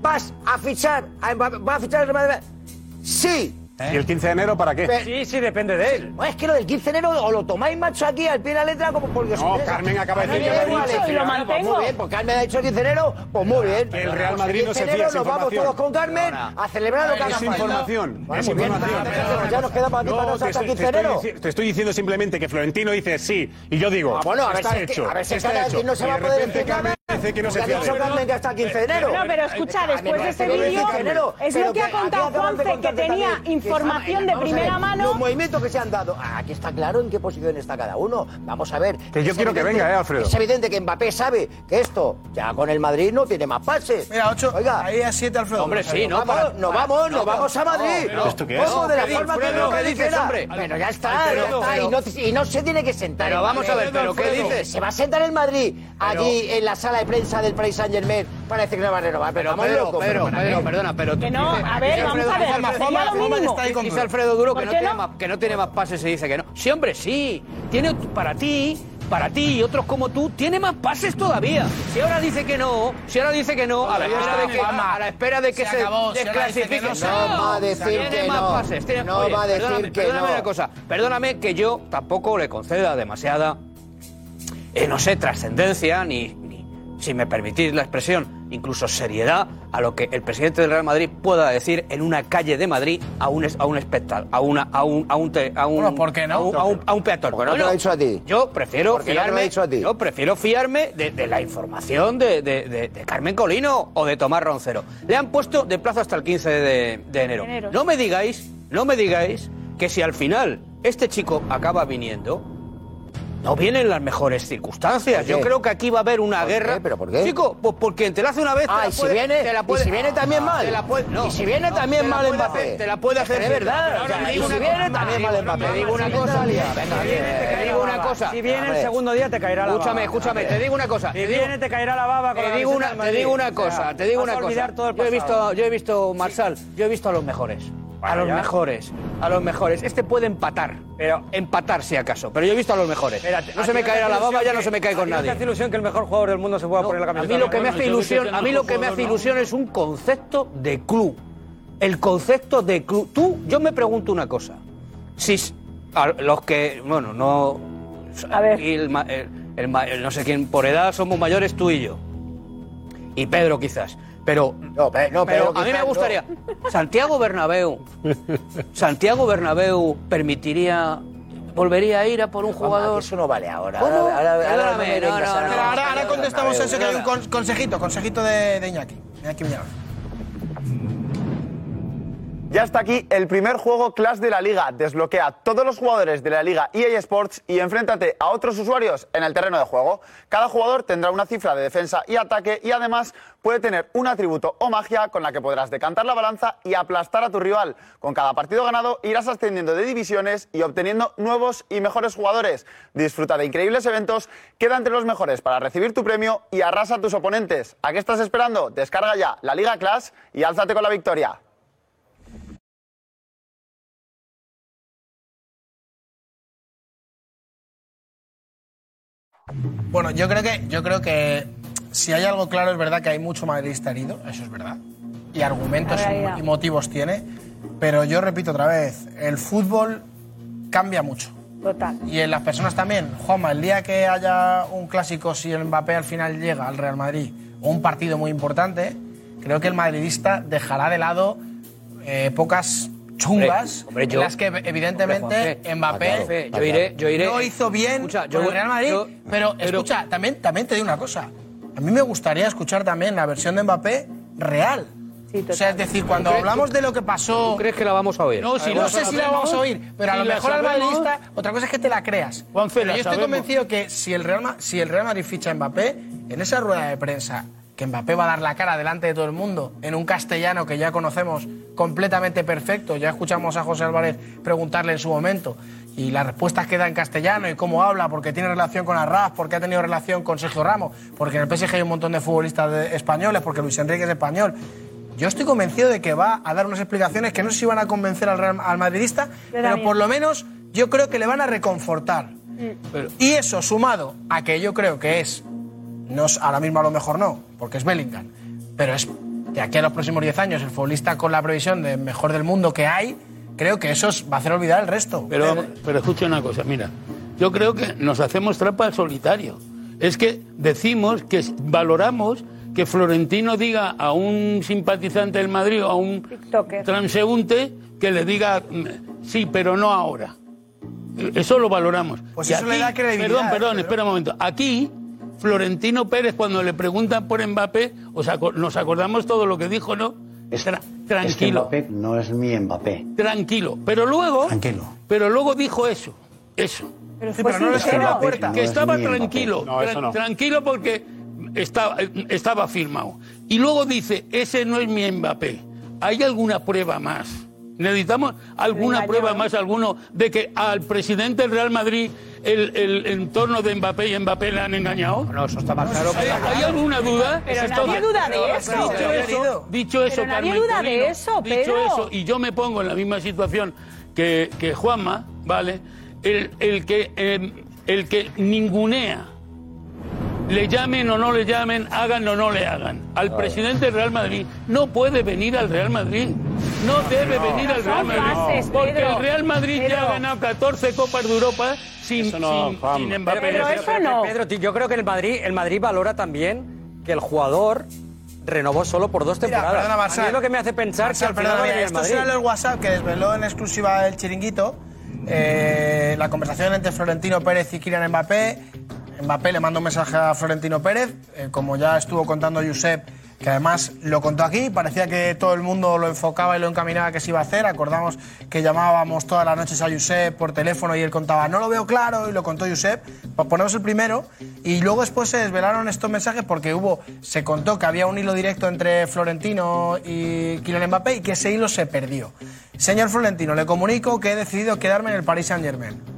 vas a fichar, a- va a fichar el Madrid. Sí. ¿Y el 15 de enero para qué? Sí, sí, depende de él. Es que lo del 15 de enero o lo tomáis, macho, aquí al pie de la letra, como por Dios. No, Carmen acaba de decir que lo, eh, dicho, y lo pues mantengo. Muy bien, pues Carmen ha dicho el 15 de enero, pues muy ah, bien. El Real Madrid no se fía, enero nos vamos todos con Carmen a celebrar lo que haga Es información, es pues información. Ya nos queda para ti para hasta el 15 de enero. Te estoy diciendo simplemente que Florentino dice sí, y yo digo, ah, bueno, a está hecho. A ver si está hecho. no se va a poder explicar. Que no se fía hasta 15 de enero. No, pero escucha, después de ese vídeo, es lo que ha contado Juanfe, que tenía información de primera mano. Los movimientos que se han dado. Ah, aquí está claro en qué posición está cada uno. Vamos a ver. Que yo quiero que venga, ¿eh, Alfredo? Es evidente que Mbappé sabe que esto, ya con el Madrid, no tiene más pases. Mira, 8, Oiga. ahí a 7, Alfredo. Hombre, sí, no. Vamos, no vamos, no vamos a Madrid. ¿Esto qué es? de la forma que lo que dices, hombre. Bueno, ya está, ya está. Y no se tiene que sentar. Pero vamos a ver, ¿pero qué dices? Se va a sentar en Madrid, allí en la sala de prensa del Paris Saint Germain parece que no va a renovar. Pero, vamos Pedro, loco, perdona, pero. Que no, Alfredo, Está ahí con dice Alfredo Duro que no, Tiene más, que pases y dice que no. Sí, hombre, sí. Tiene para ti. Para ti y otros como tú, tiene más pases todavía. Si ahora dice que no, si ahora dice que no, a la espera de que, se, desclasifique. no, va a decir que no. Pases, tiene, no va a decir perdóname, que no. Perdóname que yo tampoco le conceda demasiada eh, no sé, trascendencia ni, si me permitís la expresión, incluso seriedad a lo que el presidente del Real Madrid pueda decir en una calle de Madrid a un a un espectador, a una a un a un te, a un bueno, ¿por qué no? a un, a a no yo, prefiero fiarme, yo prefiero fiarme de, la información de, de, de, Carmen Colino o de Tomás Roncero. Le han puesto de plazo hasta el 15 de, enero. enero. No me digáis, no me digáis que si al final este chico acaba viniendo no vienen las mejores circunstancias. Yo creo que aquí va a haber una guerra. ¿Pero por qué? Chico, pues porque te la hace una vez. Ah, y si viene, si viene también ah, mal. No, y si viene también mal en papel. Te la puede hacer. Es verdad. Y si viene también mal en papel. Te digo una cosa, Si viene el segundo día te caerá la baba. Escúchame, escúchame, te digo una cosa. Si viene te caerá la baba te digo una, Te digo una cosa, te digo una cosa. Yo he visto, yo he visto Marsal, yo he visto a los mejores a los mejores, a los mejores. Este puede empatar, pero empatar si acaso. Pero yo he visto a los mejores. Espérate, no se me caerá la baba, ya no se me cae con nadie. ¿Te ilusión que el mejor jugador del mundo se pueda poner la camiseta? A mí lo que me hace ilusión, a mí lo que me hace ilusión es un concepto de club. El concepto de club. Tú, yo me pregunto una cosa. Si a los que, bueno, no. A ver. El, el, no sé quién, por edad somos mayores tú y yo. Y Pedro quizás. Pero, no, pero, no, pero, pero a mí me gustaría. No. Santiago Bernabéu. Santiago Bernabéu permitiría volvería a ir a por un jugador. Eso no vale ahora. Ahora, contestamos eso que hay un consejito, consejito de, de Iñaki. Iñaki Miñal. Ya está aquí el primer juego Clash de la Liga. Desbloquea a todos los jugadores de la Liga EA Sports y enfréntate a otros usuarios en el terreno de juego. Cada jugador tendrá una cifra de defensa y ataque y además puede tener un atributo o magia con la que podrás decantar la balanza y aplastar a tu rival. Con cada partido ganado irás ascendiendo de divisiones y obteniendo nuevos y mejores jugadores. Disfruta de increíbles eventos, queda entre los mejores para recibir tu premio y arrasa a tus oponentes. ¿A qué estás esperando? Descarga ya la Liga Clash y álzate con la victoria. Bueno, yo creo que, yo creo que si hay algo claro, es verdad que hay mucho madridista herido, eso es verdad. Y argumentos y motivos tiene. Pero yo repito otra vez, el fútbol cambia mucho. Total. Y en las personas también. Juanma, el día que haya un clásico, si el Mbappé al final llega al Real Madrid, o un partido muy importante, creo que el madridista dejará de lado eh, pocas chungas hombre, hombre, yo, en las que evidentemente hombre, Mbappé ah, claro, yo iré, yo iré, no hizo bien escucha, yo, el Real Madrid, yo, pero, pero, escucha, también, también te digo una cosa. A mí me gustaría escuchar también la versión de Mbappé real. Sí, o sea, es decir, cuando crees, hablamos de lo que pasó. ¿tú crees que la vamos a oír? No, si no sé si la vamos a oír, pero a lo mejor al madridista, otra cosa es que te la creas. Juanfe, pero la yo estoy sabemos. convencido que si el, Real, si el Real Madrid ficha a Mbappé, en esa rueda de prensa que Mbappé va a dar la cara delante de todo el mundo en un castellano que ya conocemos completamente perfecto. Ya escuchamos a José Álvarez preguntarle en su momento y las respuestas que da en castellano y cómo habla, porque tiene relación con Arras, porque ha tenido relación con Sergio Ramos, porque en el PSG hay un montón de futbolistas de- españoles, porque Luis Enrique es español. Yo estoy convencido de que va a dar unas explicaciones que no sé si van a convencer al, Real- al madridista, pero por lo menos yo creo que le van a reconfortar. Y eso sumado a que yo creo que es, no es- ahora mismo a lo mejor no, porque es Bellingham, pero es de aquí a los próximos 10 años el futbolista con la previsión de mejor del mundo que hay, creo que eso va a hacer olvidar el resto. Pero, pero escucha una cosa, mira, yo creo que nos hacemos trampa al solitario. Es que decimos que valoramos que Florentino diga a un simpatizante del Madrid o a un transeúnte que le diga mm, sí, pero no ahora. Eso lo valoramos. Pues Y eso le da credibilidad, Perdón, perdón, pero- espera un momento. Aquí, Florentino Pérez, cuando le preguntan por Mbappé, os aco- nos acordamos todo lo que dijo, ¿no? Tra- tranquilo. Es que Mbappé no es mi Mbappé. Tranquilo. Pero luego. Pero luego dijo eso. Eso. Pero Sí, pero no le cerró la puerta. Que No estaba tranquilo. No, eso tra- no. Tranquilo porque estaba, estaba firmado. Y luego dice, ese no es mi Mbappé. ¿Hay alguna prueba más? Necesitamos alguna prueba ¿eh? más, alguno, de que al presidente del Real Madrid el, el entorno de Mbappé y Mbappé le han engañado. No, eso está más claro. ¿Hay, hay alguna duda? Pero nadie duda de eso. Dicho eso, dicho eso, Pero nadie duda de eso, dicho Pedro. eso, y yo me pongo en la misma situación que, que Juanma, ¿vale? El, el que, eh, el que ningunea, le llamen o no le llamen, hagan o no le hagan. Al presidente del Real Madrid no puede venir al Real Madrid. No debe No. venir al Real Madrid. frases, porque Pedro. el Real Madrid ya ha ganado 14 Copas de Europa sin, sin, sin Mbappé. Pero, pero, pero, Pedro, yo creo que el Madrid, el Madrid valora también que el jugador renovó solo por dos Mira, temporadas. perdona, A Marcel. mí es lo que me hace pensar Marcel, que al final perdona, mira, venir el estos Madrid. eran los WhatsApp que desveló en exclusiva el chiringuito. Eh, la conversación entre Florentino Pérez y Kylian Mbappé. Mbappé le manda un mensaje a Florentino Pérez, eh, como ya estuvo contando Josep, que además lo contó aquí, parecía que todo el mundo lo enfocaba y lo encaminaba que se iba a hacer. Acordamos que llamábamos todas las noches a Josep por teléfono y él contaba, no lo veo claro, y lo contó Josep. Pues ponemos el primero y luego después se desvelaron estos mensajes porque hubo, se contó que había un hilo directo entre Florentino y Kylian Mbappé y que ese hilo se perdió. Señor Florentino, le comunico que he decidido quedarme en el Paris Saint Germain.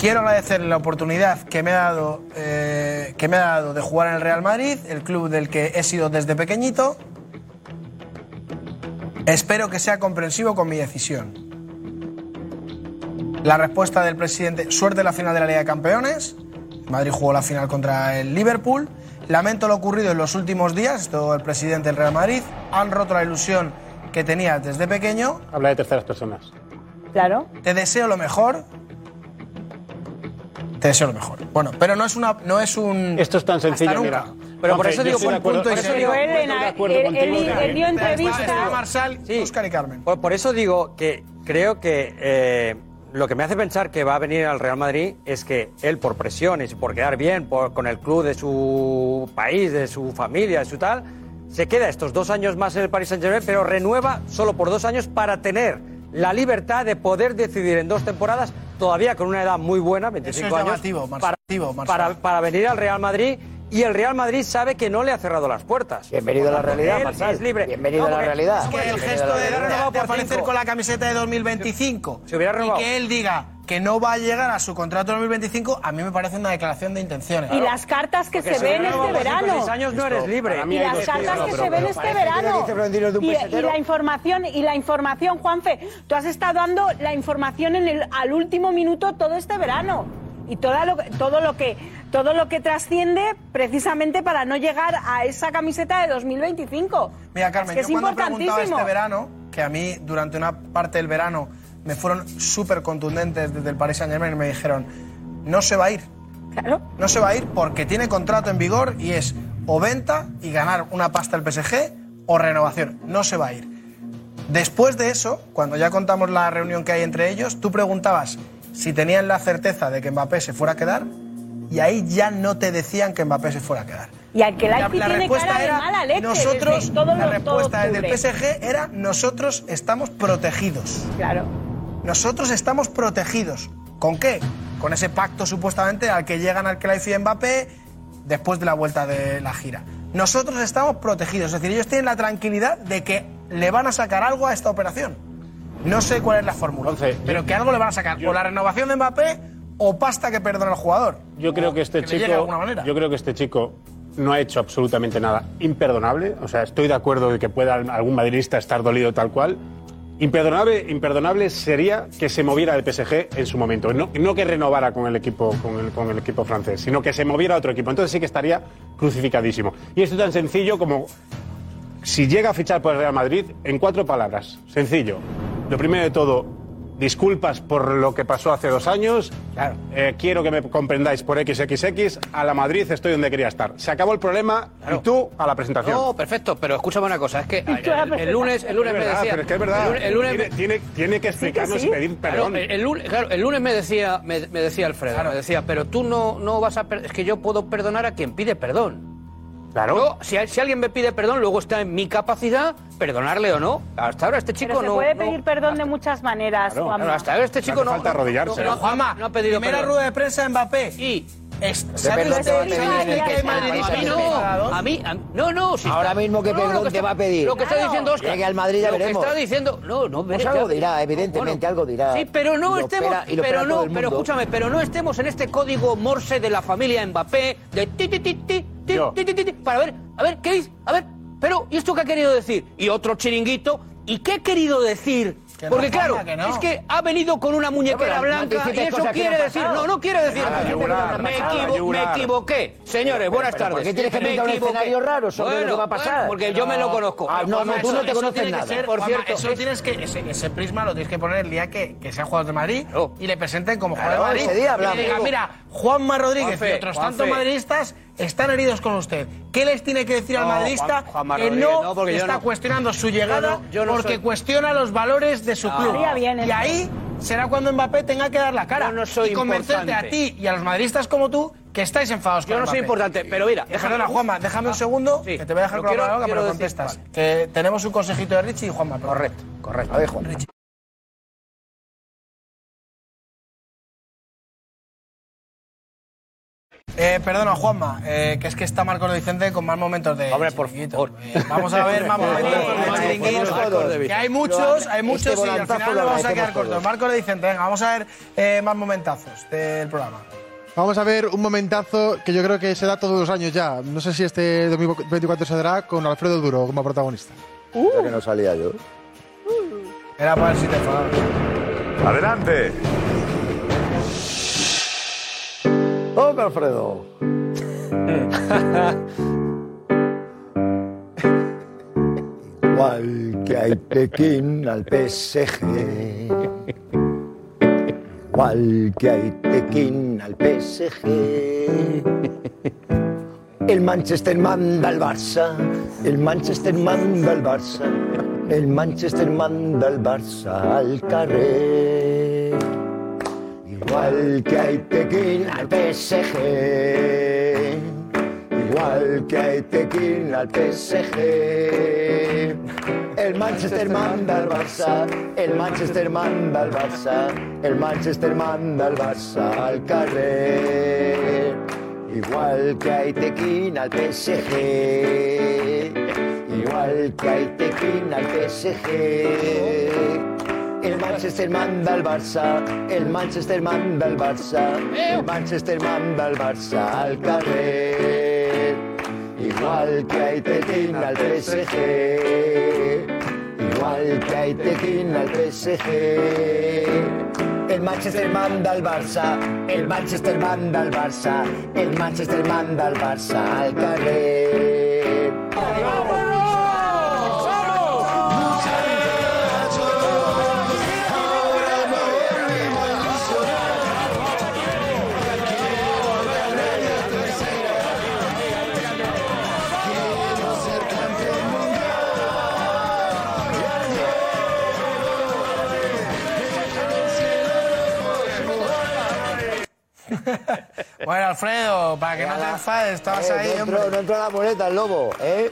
Quiero agradecerle la oportunidad que me, ha dado, eh, que me ha dado de jugar en el Real Madrid, el club del que he sido desde pequeñito. Espero que sea comprensivo con mi decisión. La respuesta del presidente, suerte en la final de la Liga de Campeones. Madrid jugó la final contra el Liverpool. Lamento lo ocurrido en los últimos días, esto el presidente del Real Madrid. Han roto la ilusión que tenía desde pequeño. Habla de terceras personas. Claro. Te deseo lo mejor. Te deseo lo mejor. Bueno, pero no es una, no es un. Esto es tan sencillo, mira. Pero por eso digo, por- punto y por eso seguido. digo, Él, en- él- él- él dio entrevista. Marsal, Oscar y Carmen. Por, por eso digo que creo que eh, lo que me hace pensar que va a venir al Real Madrid es que él, por presiones, por quedar bien por- con el club de su país, de su familia, de su tal, se queda estos dos años más en el Paris Saint-Germain, pero renueva solo por dos años para tener la libertad de poder decidir en dos temporadas, todavía con una edad muy buena, 25 Eso es años, llamativo, para, para, para venir al Real Madrid. Y el Real Madrid sabe que no le ha cerrado las puertas. Bienvenido a la realidad, él Marsal. Es libre. Bienvenido No, a la realidad. Es que el gesto de, de- de aparecer con la camiseta de 2025 Se hubiera y renovado. que él diga que no va a llegar a su contrato de 2025, a mí me parece una declaración de intenciones. Y las cartas que Porque se ven este verano. seis años no eres libre. Y las cartas que se ven este verano. Y, la información, y la información, Juanfe, tú has estado dando la información en el, al último minuto todo este verano. Y toda lo, todo lo que todo lo que trasciende precisamente para no llegar a esa camiseta de 2025. Mira, Carmen, es que es yo cuando preguntaba importantísimo. este verano, que a mí durante una parte del verano me fueron súper contundentes desde el Paris Saint Germain y me dijeron, no se va a ir. Claro. No se va a ir porque tiene contrato en vigor y es o venta y ganar una pasta al PSG o renovación. No se va a ir. Después de eso, cuando ya contamos la reunión que hay entre ellos, tú preguntabas si tenían la certeza de que Mbappé se fuera a quedar y ahí ya no te decían que Mbappé se fuera a quedar. Y al que La, la, tiene respuesta cara de era mala leche. nosotros, desde todo la respuesta del. PSG era nosotros estamos protegidos. Claro. Nosotros estamos protegidos. ¿Con qué? Con ese pacto supuestamente al que llegan al Cruyff y Mbappé después de la vuelta de la gira. Nosotros estamos protegidos, es decir, ellos tienen la tranquilidad de que le van a sacar algo a esta operación. No sé cuál es la fórmula, pero que algo le van a sacar. o la renovación de Mbappé o pasta que perdona el jugador. Yo creo que este que de chico, alguna manera. yo creo que este chico no ha hecho absolutamente nada imperdonable. O sea, estoy de acuerdo de que pueda algún madridista estar dolido tal cual. Imperdonable, imperdonable sería que se moviera del PSG en su momento, no, que renovara con el equipo con el equipo francés, sino que se moviera a otro equipo. Entonces sí que estaría crucificadísimo. Y esto es tan sencillo como si llega a fichar por el Real Madrid, en cuatro palabras. Sencillo. Lo primero de todo, disculpas por lo que pasó hace dos años. Eh, quiero que me comprendáis por XXX. A la Madrid estoy donde quería estar. Se acabó el problema y tú a la presentación. No, perfecto, pero escúchame una cosa, es que [LAUGHS] el, el lunes, el lunes Es me decía... pero es que es verdad. El lunes, el lunes Tiene- me- tiene, tiene que explicarnos y pedir perdón. Claro, el, el lunes, claro, el lunes me decía, me, me decía Alfredo, me decía, pero tú no, no vas a... per- Es que yo puedo perdonar a quien pide perdón. Claro. si, si alguien me pide perdón, luego está en mi capacidad perdonarle o no. Hasta ahora este chico Pero se no... puede no- pedir perdón de muchas maneras, Claro, Juanma. claro, hasta ahora este chico no... no- no- Pero no- Juanma, no ha pedido primera perdón. rueda de prensa de Mbappé. Y... Es, ¿Sabes lo que A mí, a mí, no, no. Si Ahora está, mismo que no, perdón que te está, va a pedir. Lo que está diciendo Oscar. Llegue pues al Madrid ya lo veremos. Que está diciendo, no, no. Pues algo dirá, evidentemente, bueno, algo dirá. Sí, pero no estemos, pero no, pero escúchame, pero no estemos en este código Morse de la familia Mbappé de ti ti ti ti ti para ver, a ver qué dice, a ver. Pero, ¿y esto qué ha querido decir? Y otro chiringuito. ¿Y qué ha querido decir que no, Porque claro, que no. es que ha venido con una muñequera No, pero no blanca y eso quiere decir, no, no quiere decir, Nada, llorar, me, nada, equivo- me equivoqué. Señores, buenas pero ¿por tardes. qué tienes que Me inventar un escenario raro sobre lo Bueno, que va a pasar? bueno, porque yo me lo conozco. Ah, no, no, tú no te eso conoces nada. ser, Por Juanma, cierto, eso es- tienes que, ese, ese prisma lo tienes que poner el día que, que sean jugadores de Madrid y le presenten como Claro, jugador de Madrid. ese día y le digan, mira, Juanma Rodríguez Juanfe, y otros Juanfe. tantos madridistas están heridos con usted. ¿Qué les tiene que decir al madridista Juan- que no, yo está no. cuestionando su llegada Yo no- yo no porque soy- cuestiona los valores de su No. club? Bien y ahí será cuando Mbappé tenga que dar la cara Yo no soy y convencerte importante. a ti y a los madridistas como tú que estáis enfadados Yo con no soy Mbappé. importante, pero mira, Eh, Perdona, Juanma, déjame un segundo, que te voy a dejar con la palabra, pero contestas. Que tenemos un consejito de Richie y Juanma. Correcto, correcto. A ver, Juan. Eh, perdona, Juanma, eh, que es que está Marcos de Vicente con más momentos de. Hombre, por favor. Eh, vamos a ver más momentos de chiringuito. Marcos de Que hay muchos, hay Este muchos y al final lo nos vamos a quedar cortos. Marcos de Vicente, venga, vamos a ver eh, más momentazos del programa. Vamos a ver un momentazo que yo creo que se da todos los años ya. No sé si este 2024 se dará con Alfredo Duro como protagonista. Ya que no salía yo. Era para ver si te. Adelante. ¡Hombre, Alfredo! Igual que hay Pekín al PSG. Igual que hay Pekín al PSG. El Manchester manda al Barça. El Manchester manda al Barça. El Manchester manda al Barça al carrer. Igual que hay Pekín al PSG. Igual que hay Pekín al PSG. El Manchester manda al Barça. El Manchester manda al Barça. El Manchester manda al Barça al carrer. Igual que hay Tequín al PSG. Igual que hay Tequín al PSG. El Manchester manda al Barça, el Manchester manda al Barça, el Manchester manda al Barça al carrer. Igual que hay Tetín al PSG, igual que hay Tetín al PSG. El Manchester manda al Barça, el Manchester manda al Barça, el Manchester manda al Barça al carrer. Bueno, Alfredo, para que no te enfades, estabas Eh, ahí, no hombre. no entró la muleta, el lobo, ¿eh?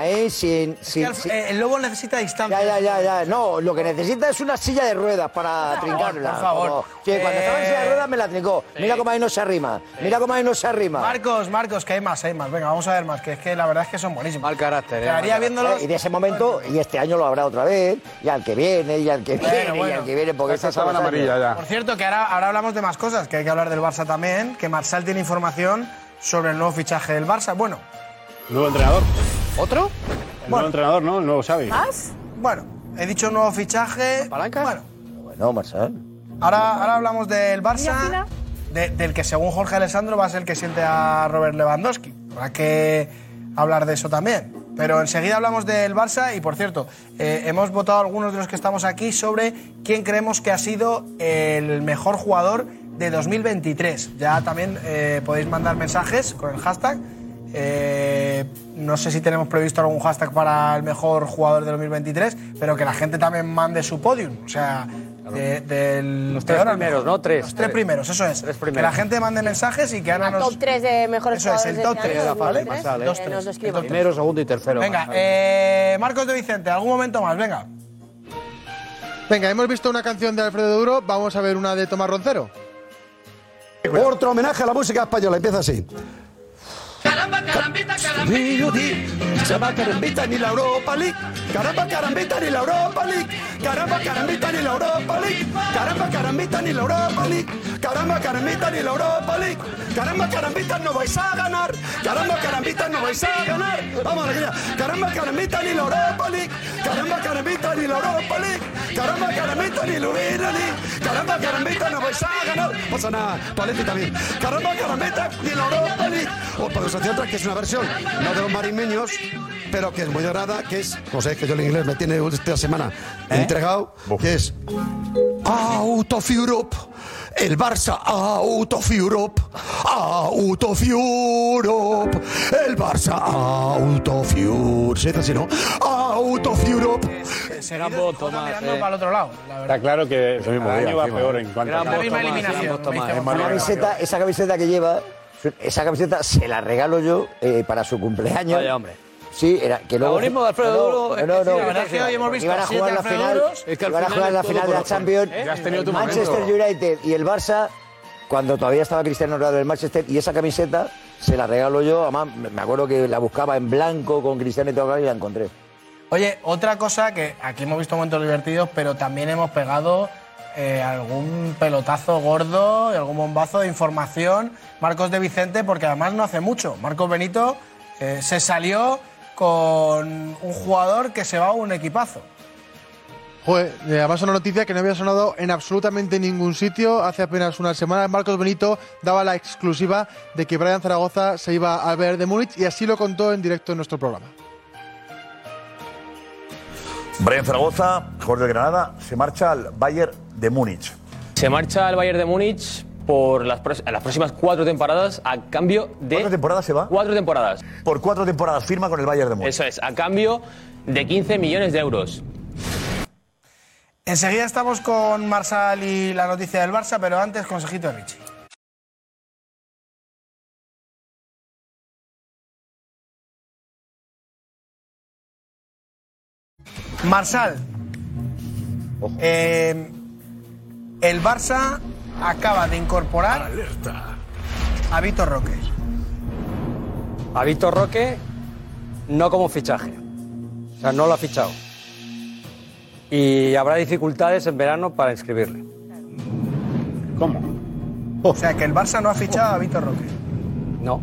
Ahí sin. sin- el- sin- eh, el lobo necesita distancia. Ya, ya, ya, ya. No, lo que necesita es una silla de ruedas para Por favor, trincarla. por favor. Como- Sí, cuando estaba en silla de Eh, ruedas me la trincó. Mira cómo ahí no se arrima. Mira cómo ahí no se arrima. Marcos, Marcos, que hay más, hay más. Venga, vamos a ver más, que es que la verdad es que son buenísimos. Mal carácter, Quedaría viéndolos. Eh, Y de ese momento, y este año lo habrá otra vez, y al que viene, y al que Bueno, viene, y al que viene, porque este son los años. Por cierto, que ahora, ahora hablamos de más cosas, que hay que hablar del Barça también, que Marsal tiene información sobre el nuevo fichaje del Barça. Bueno, Nuevo entrenador. ¿Otro? El nuevo entrenador, ¿no? El nuevo Xavi. ¿más? Bueno, he dicho nuevo fichaje. Bueno, Bueno, Marcel. ahora, ahora hablamos del Barça, de- del que según Jorge Alessandro va a ser el que siente a Robert Lewandowski. Habrá que hablar de eso también. Pero enseguida hablamos del Barça y, por cierto, eh, hemos votado algunos de los que estamos aquí sobre quién creemos que ha sido el mejor jugador de 2023. Ya también eh, podéis mandar mensajes con el hashtag. Eh, no sé si tenemos previsto algún hashtag para el mejor jugador de 2023, pero que la gente también mande su podium. O sea, de- del Los tres primeros. ¿no? Tres. Los tres primeros, eso es. Que la gente mande mensajes y que Ana nos. Top 3 de mejores Eso es, el top de este tres, año, ¿vale? 2023, Sale. que Dos, tres. nos. Primero, segundo y tercero. Venga, eh, Marcos de Vicente, algún momento más, venga. Venga, hemos visto una canción de Alfredo Duro, vamos a ver una de Tomás Roncero. Otro homenaje a la música española, empieza así. Caramba, carambita, Carambita, Caramba, carambita ni la Europa League. Caramba, carambita ni la Europa League. Caramba, carambita ni la Europa League. Caramba, carambita ni la Europa League. Caramba, carambita ni la Europa League. Caramba, carambita no vais a ganar. Caramba, carambita no vais a ganar. Vamos, alegría. Caramba, carambita ni la Europa League. Caramba, carambita ni la Europa League. Caramba, carambita ni la Europa League. Caramba, carambita no vais a ganar. Pasa nada, Paletti también. Caramba, carambita ni la Europa League. O para otra que es una versión, no de los marimeños, pero que es muy dorada, que es, no sé, que yo el inglés me tiene esta semana entregado, que es Out of Europe. El Barça out of Europe, out of Europe. El Barça out of Europe. Dice así, ¿no? Out of Europe. Gran voto, mirando para el otro lado, la verdad. Está claro que el mismo año día, va peor ¿eh? en cuanto a... La misma Tomás, eliminación, esa camiseta que lleva, esa camiseta se la regalo yo eh, para su cumpleaños. Vaya, hombre. Sí, era que luego. Protagonismo de Alfredo no, Duro, No, no, no. que hemos visto Iban a jugar la final. Es que iban a jugar la final de la. Champions. ¿Eh? Ya has tenido tu el Manchester momento. United y el Barça, cuando todavía estaba Cristiano Ronaldo del Manchester, y esa camiseta se la regalo yo. Además, me me acuerdo que la buscaba en blanco con Cristiano y todo y la encontré. Oye, otra cosa que aquí hemos visto momentos divertidos, pero también hemos pegado eh, algún pelotazo gordo algún bombazo de información. Marcos de Vicente, porque además no hace mucho. Marcos Benito eh, se salió con un jugador que se va a un equipazo. Joder, además una noticia que no había sonado en absolutamente ningún sitio. Hace apenas unas semanas Marcos Benito daba la exclusiva de que Brian Zaragoza se iba al Bayern de Múnich y así lo contó en directo en nuestro programa. Brian Zaragoza, jugador de Granada, se marcha al Bayern de Múnich. Se marcha al Bayern de Múnich por las, las próximas cuatro temporadas a cambio de... ¿Cuatro temporadas se va? Cuatro temporadas. Por cuatro temporadas firma con el Bayern de Múnich. Eso es, a cambio de 15 millones de euros. Enseguida estamos con Marsal y la noticia del Barça, pero antes consejito de Richie. Marsal, eh, el Barça acaba de incorporar a Vitor Roque. A Víctor Roque no como fichaje. O sea, no lo ha fichado. Y habrá dificultades en verano para inscribirle. ¿Cómo? O sea que el Barça no ha fichado a Vitor Roque. No.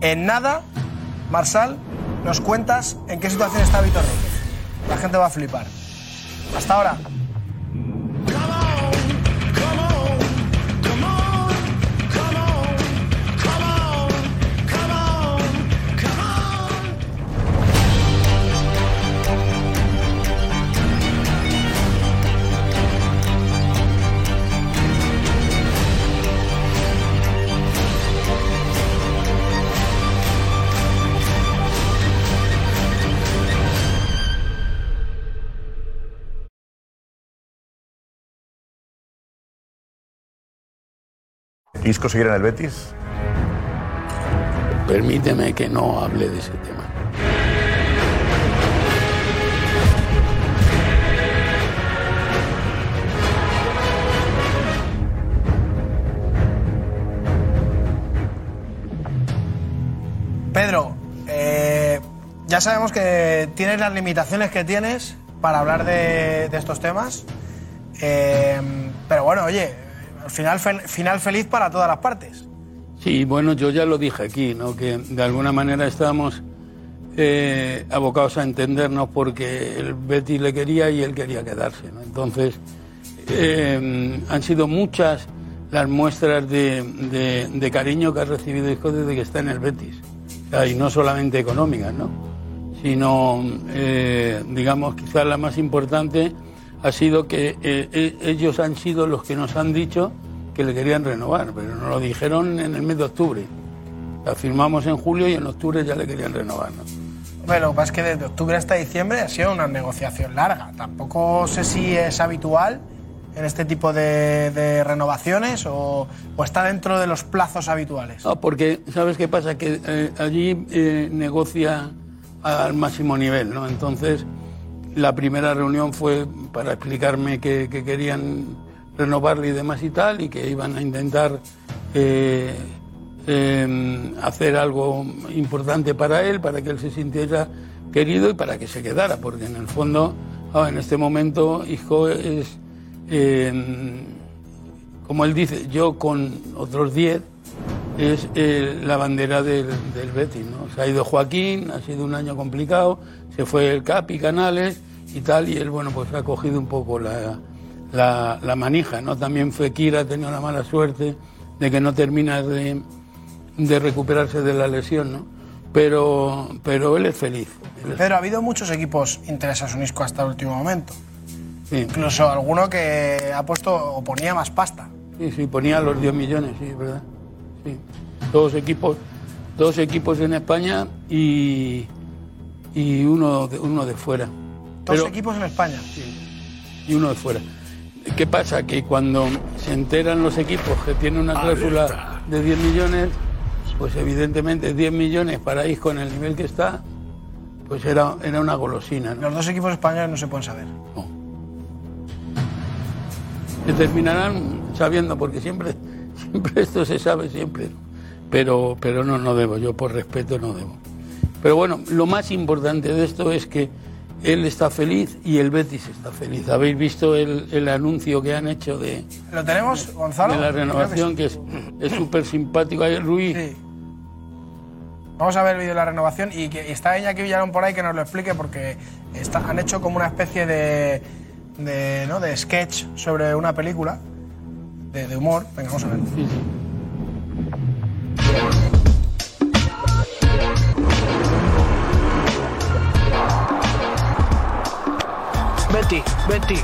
En nada, Marsal, nos cuentas en qué situación está Vitor Roque. La gente va a flipar. Hasta ahora. ¿Isco seguirá en el Betis? Permíteme que no hable de ese tema. Pedro, eh, ya sabemos que tienes las limitaciones que tienes para hablar de, estos temas. Eh, pero bueno, oye, final, fel- final feliz para todas las partes. Sí, bueno, yo ya lo dije aquí, ¿no? que de alguna manera estábamos eh, abocados a entendernos porque el Betty le quería y él quería quedarse. ¿no? Entonces, eh, han sido muchas las muestras de, cariño que ha recibido Isco desde que está en el Betis. Y no solamente económicas, ¿no? sino, eh, digamos, quizás la más importante ha sido que eh, eh, ellos han sido los que nos han dicho que le querían renovar, pero nos lo dijeron en el mes de octubre. La firmamos en julio y en octubre ya le querían renovar. ¿no? Bueno, lo que pasa es que desde octubre hasta diciembre ha sido una negociación larga. Tampoco sé si es habitual en este tipo de, de renovaciones o, o está dentro de los plazos habituales. No, porque, ¿sabes qué pasa? Que eh, allí eh, negocia al máximo nivel, ¿no? Entonces, la primera reunión fue para explicarme que, que querían renovarle y demás y tal, y que iban a intentar eh, eh, hacer algo importante para él, para que él se sintiera querido y para que se quedara, porque en el fondo, ah, en este momento, Isco es, eh, como él dice, yo con otros 10 es eh, la bandera del, del Betis. ¿no? Se ha ido Joaquín, ha sido un año complicado, se fue el Capi, Canales y tal, y él, bueno, pues ha cogido un poco la, la, la manija. ¿no? También Fekir ha tenido la mala suerte de que no termina de, de recuperarse de la lesión, ¿no? Pero, pero él es feliz. Él es- Pero ha habido muchos equipos interesados en Isco hasta el último momento. sí. Incluso alguno que ha puesto o ponía más pasta. Sí, sí, ponía los 10 millones, sí, es verdad. Sí. Dos equipos, dos equipos en España y, y uno, de, uno de fuera. Dos Pero- equipos en España. y uno de fuera. ¿Qué pasa? Que cuando se enteran los equipos que tienen una cláusula de 10 millones, pues evidentemente 10 millones para Isco en el nivel que está, pues era, era una golosina. ¿no? Los dos equipos españoles no se pueden saber. Se terminarán sabiendo, porque siempre [LAUGHS] esto se sabe siempre. ¿no? Pero, pero no, no debo, yo por respeto no debo. Pero bueno, lo más importante de esto es que él está feliz y el Betis está feliz. ¿Habéis visto el, el anuncio que han hecho de, ¿Lo tenemos, Gonzalo? de la que renovación, sí. que es súper simpático? Ahí, Ruiz, Vamos a ver el vídeo de la renovación y, que, y está Iñaki Villalón por ahí que nos lo explique porque está- han hecho como una especie de, de, ¿no? de sketch sobre una película de, de humor. Venga, vamos a ver. Betty, Betty.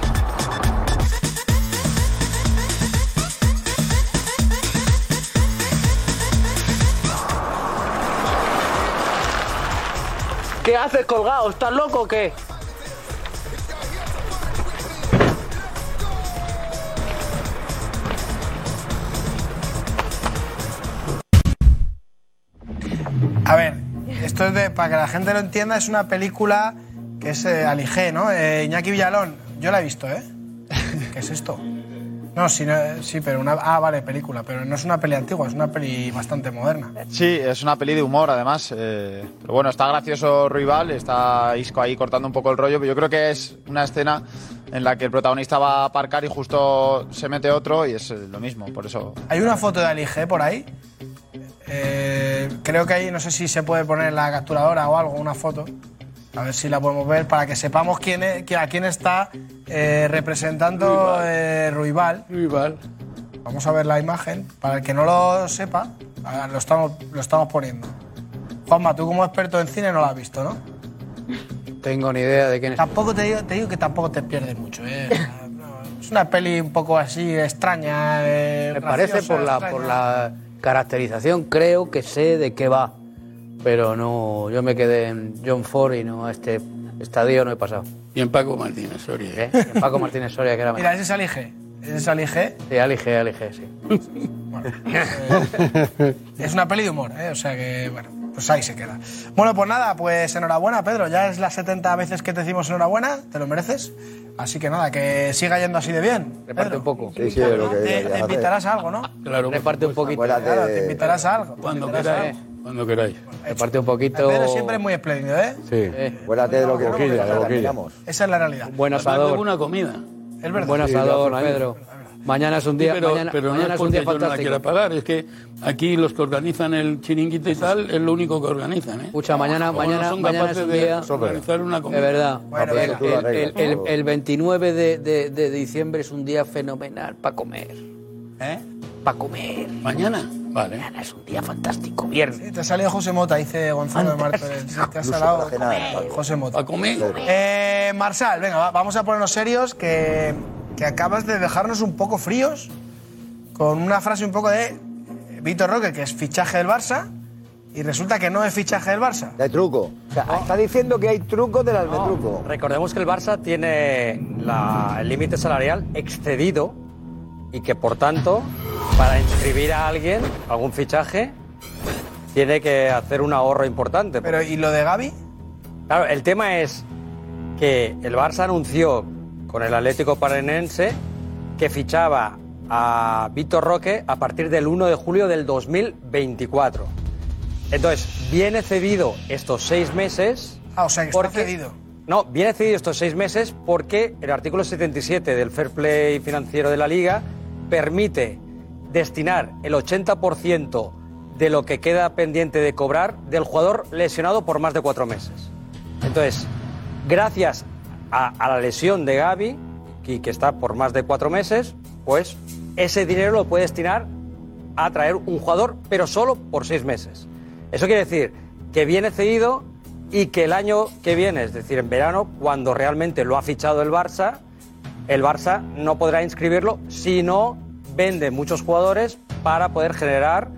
¿Qué haces colgado? ¿Estás loco o qué? Esto es de, para que la gente lo entienda, es una película que es eh, Aligé, ¿no? Eh, Iñaki Villalón, yo la he visto, ¿eh? [LAUGHS] ¿Qué es esto? No, sí, no- sí, pero una... Ah, vale, película, pero no es una peli antigua, es una peli bastante moderna. Sí, es una peli de humor además. eh, pero bueno, está gracioso Rival, está Isco ahí cortando un poco el rollo. Pero yo creo que es una escena en la que el protagonista va a aparcar y justo se mete otro y es eh, lo mismo. Por eso. Hay una foto de Aligé por ahí. Eh, creo que ahí, no sé si se puede poner la capturadora o algo, una foto. A ver si la podemos ver para que sepamos quién es, a quién está eh, representando eh, Ruibal. Ruibal. Vamos a ver la imagen. Para el que no lo sepa, lo estamos, lo estamos poniendo. Juanma, tú como experto en cine no lo has visto, ¿no? Tengo ni idea de quién es. Tampoco te digo, te digo que tampoco te pierdes mucho. ¿eh? [LAUGHS] Es una peli un poco así extraña. eh, Me parece graciosa, por la, extraña. por la caracterización, creo que sé de qué va. Pero no, yo me quedé en John Ford y no a este estadio no he pasado. Y en Paco Martínez Soria. ¿Eh? En Paco Martínez Soria, que era Mira, ese es Alige. Ese es Alige. Sí, Alige, Alige, sí. [LAUGHS] Es una peli de humor, ¿eh? O sea que, bueno, pues ahí se queda. Bueno, pues nada, pues enhorabuena, Pedro. Ya es las 70 veces que te decimos enhorabuena, te lo mereces. Así que nada, que siga yendo así de bien. Reparte un poco. Sí, sí, lo que te, te invitarás a algo, ¿no? Claro, Reparte un poquito. Claro, te invitarás a algo. Cuando queráis. Cuando queráis. Reparte un poquito. Pedro siempre es muy espléndido, ¿eh? Sí. Acuérdate de lo que boquilla. Esa es la realidad. Buen asador. buena comida. Es verdad. Buen Sí, asador. Pedro. Mañana es un día, pero, mañana, pero no mañana es es un día porque yo no la quiera pagar, es que aquí los que organizan el chiringuito y tal es lo único que organizan. ¿eh? Escucha, mañana, Como no mañana, son mañana es capaces un de día. organizar una comida. Es verdad. Bueno, el, venga. tú lo el- arreglas, el- todo. el 29 de, de- de diciembre es un día fenomenal para comer. ¿Eh? Para comer. Mañana. Vale. Mañana es un día fantástico, viernes. Sí, te ha salido José Mota, dice Gonzalo de Martorell. Sí, Te ha salado José Mota. Para comer. Eh, Marsal, venga, va- vamos a ponernos serios, que, que acabas de dejarnos un poco fríos con una frase un poco de eh, Víctor Roque, que es fichaje del Barça, y resulta que no es fichaje del Barça. De truco. O sea, está diciendo que hay trucos del albetruco. Recordemos que el Barça tiene la- el límite salarial excedido y que por tanto, para inscribir a alguien, algún fichaje, tiene que hacer un ahorro importante. Pero, ¿y lo de Gaby? Claro, el tema es que el Barça anunció con el Atlético Paranense que fichaba a Víctor Roque a partir del 1 de julio del 2024. Entonces, viene cedido estos seis meses. Ah, o sea, que está cedido. No, viene cedido estos seis meses porque el artículo 77 del Fair Play financiero de la Liga permite destinar el 80% de lo que queda pendiente de cobrar del jugador lesionado por más de cuatro meses. Entonces, gracias a, la lesión de Gaby, que, que está por más de cuatro meses, pues ese dinero lo puede destinar a traer un jugador, pero solo por seis meses. Eso quiere decir que viene cedido y que el año que viene, es decir, en verano, cuando realmente lo ha fichado el Barça, el Barça no podrá inscribirlo si no vende muchos jugadores para poder generar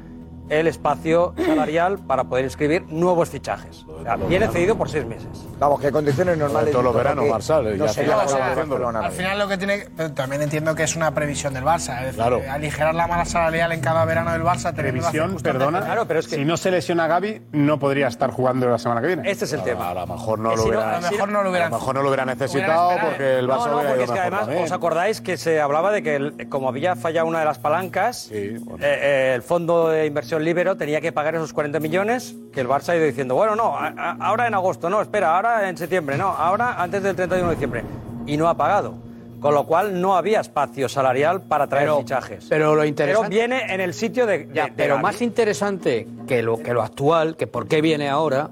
el espacio salarial para poder inscribir nuevos fichajes. Viene cedido por seis meses. Vamos, que condiciones normales. todos los veranos, Marsal, No de haciéndolo. Barcelona. Al final lo que tiene... Pero también entiendo que es una previsión del Barça. Es decir, Claro. aligerar la mala salarial en cada verano del Barça. Previsión, perdona. Claro, pero es que- Si no se lesiona Gaby, no podría estar jugando la semana que viene. Este es el tema. A lo mejor no lo no- hubiera, A lo mejor no lo a hubieran... lo mejor no lo hubiera necesitado porque el No, Barça no, hubiera porque ido es que mejor además también. os acordáis que se hablaba de que el- como había fallado una de las palancas, Sí, bueno. eh, eh, el fondo de inversión libero tenía que pagar esos 40 millones que el Barça ha ido diciendo, bueno, no, a- a- ahora en agosto, no, espera, ahora en septiembre, no, ahora antes del 31 de diciembre. Y no ha pagado. Con lo cual no había espacio salarial para traer Pero- fichajes. pero lo interesante- Pero viene en el sitio de... de- Ya, de pero Gavi. más interesante que lo, que lo actual, que por qué viene ahora,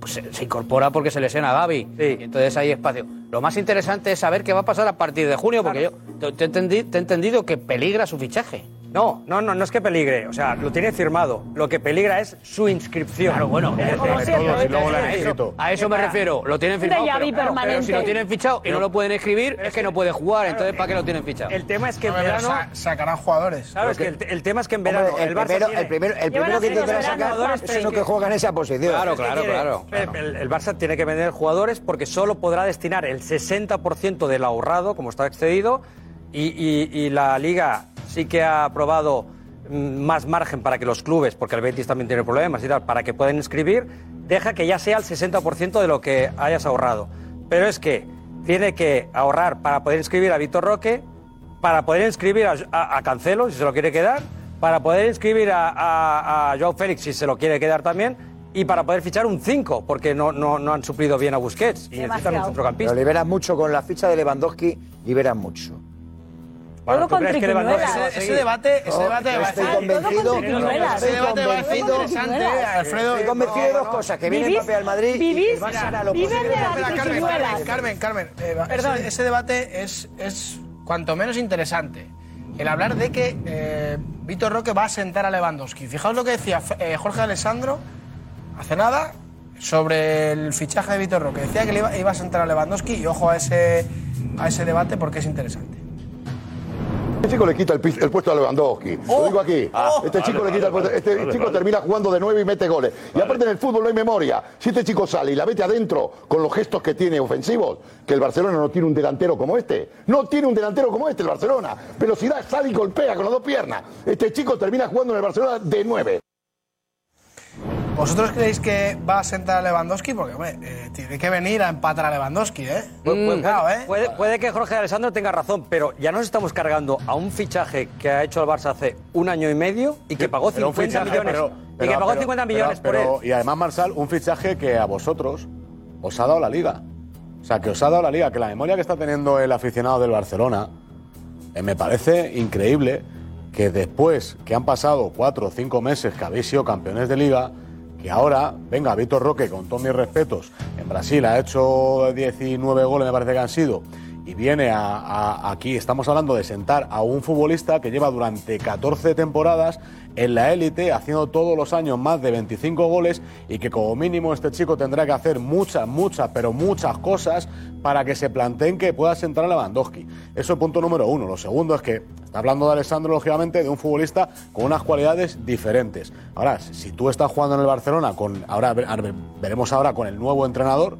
pues se, se incorpora porque se lesiona a Gaby. Y entonces hay espacio. Lo más interesante es saber qué va a pasar a partir de junio, porque yo te, te he entendi- te he entendido que peligra su fichaje. No, no, no, no es que peligre, o sea, lo tiene firmado. Lo que peligra es su inscripción. Claro, bueno, Es como siempre, todos y luego han a eso, a eso me refiero. Lo tienen De firmado. Pero, pero permanente. si lo tienen fichado y no lo pueden escribir, es que no puede jugar. Entonces, ¿para qué lo tienen fichado? El tema es que en verano... sa- sacarán jugadores. Claro, es que el, el tema es que en Hombre, verano el, el Barça primero, tiene- el primero, el primero que intentará sacar es uno que juega en esa posición. Claro, claro, claro. El, el Barça tiene que vender jugadores porque solo podrá destinar el 60% del ahorrado, como está excedido, y, y- y la Liga sí que ha aprobado mm, más margen para que los clubes, porque el Betis también tiene problemas y tal, para que puedan inscribir, deja que ya sea el 60% de lo que hayas ahorrado. Pero es que tiene que ahorrar para poder inscribir a Víctor Roque, para poder inscribir a, a- a Cancelo, si se lo quiere quedar, para poder inscribir a, a, a Joao Félix, si se lo quiere quedar también, y para poder fichar un 5, porque no, no, no han suplido bien a Busquets y necesitan un Demasiado. Pero centrocampista. liberas mucho con la ficha de Lewandowski, liberas mucho. Bueno, Todo ¿tú con triquiñuelas. a Ese, debate, ese debate va a estar... convencido, Todo con triquiñuelas. Ese debate va a ser interesante, Alfredo. Estoy convencido de dos cosas, que viene Vivís- Mbappé al Madrid y el Barça hará lo viven posible. de las Espera, Carmen, triquiñuelas. Carmen, Carmen, Perdón. Ese, debate es, es cuanto menos interesante. El hablar de que eh, Víctor Roque va a sentar a Lewandowski. Fijaos lo que decía eh, Jorge Alessandro hace nada sobre el fichaje de Víctor Roque. Decía que le iba, iba a sentar a Lewandowski y ojo a ese, a ese debate porque es interesante. Este chico le quita el, puesto a Lewandowski. Lo digo aquí. este chico le quita el puesto. Este chico termina jugando de nueve y mete goles. Y aparte en el fútbol no hay memoria. Si este chico sale y la mete adentro con los gestos que tiene ofensivos, que el Barcelona no tiene un delantero como este. No tiene un delantero como este el Barcelona. Velocidad, sale y golpea con las dos piernas. Este chico termina jugando en el Barcelona de nueve. ¿Vosotros creéis que va a sentar a Lewandowski? Porque, hombre, eh, tiene que venir a empatar a Lewandowski, ¿eh? Pu- pu- Cuidado, ¿eh? Puede, puede que Jorge Alessandro tenga razón, pero ya nos estamos cargando a un fichaje que ha hecho el Barça hace un año y medio y que pagó Pero un 50 fichaje, millones. pero- y que pagó 50 millones por él. Y además, Marsal, un fichaje que a vosotros os ha dado la liga. O sea, que os ha dado la liga, que la memoria que está teniendo el aficionado del Barcelona, eh, me parece increíble que después que han pasado cuatro o cinco meses que habéis sido campeones de liga, que ahora, venga, Víctor Roque, con todos mis respetos, en Brasil ha hecho 19 goles, me parece que han sido, y viene a- aquí, estamos hablando de sentar a un futbolista que lleva durante 14 temporadas en la élite, haciendo todos los años más de 25 goles y que como mínimo este chico tendrá que hacer muchas, muchas, pero muchas cosas para que se planteen que pueda sentar a Lewandowski. Eso es punto número uno. Lo segundo es que está hablando de Alessandro, lógicamente, de un futbolista con unas cualidades diferentes. Ahora, si tú estás jugando en el Barcelona, con ahora veremos ahora con el nuevo entrenador,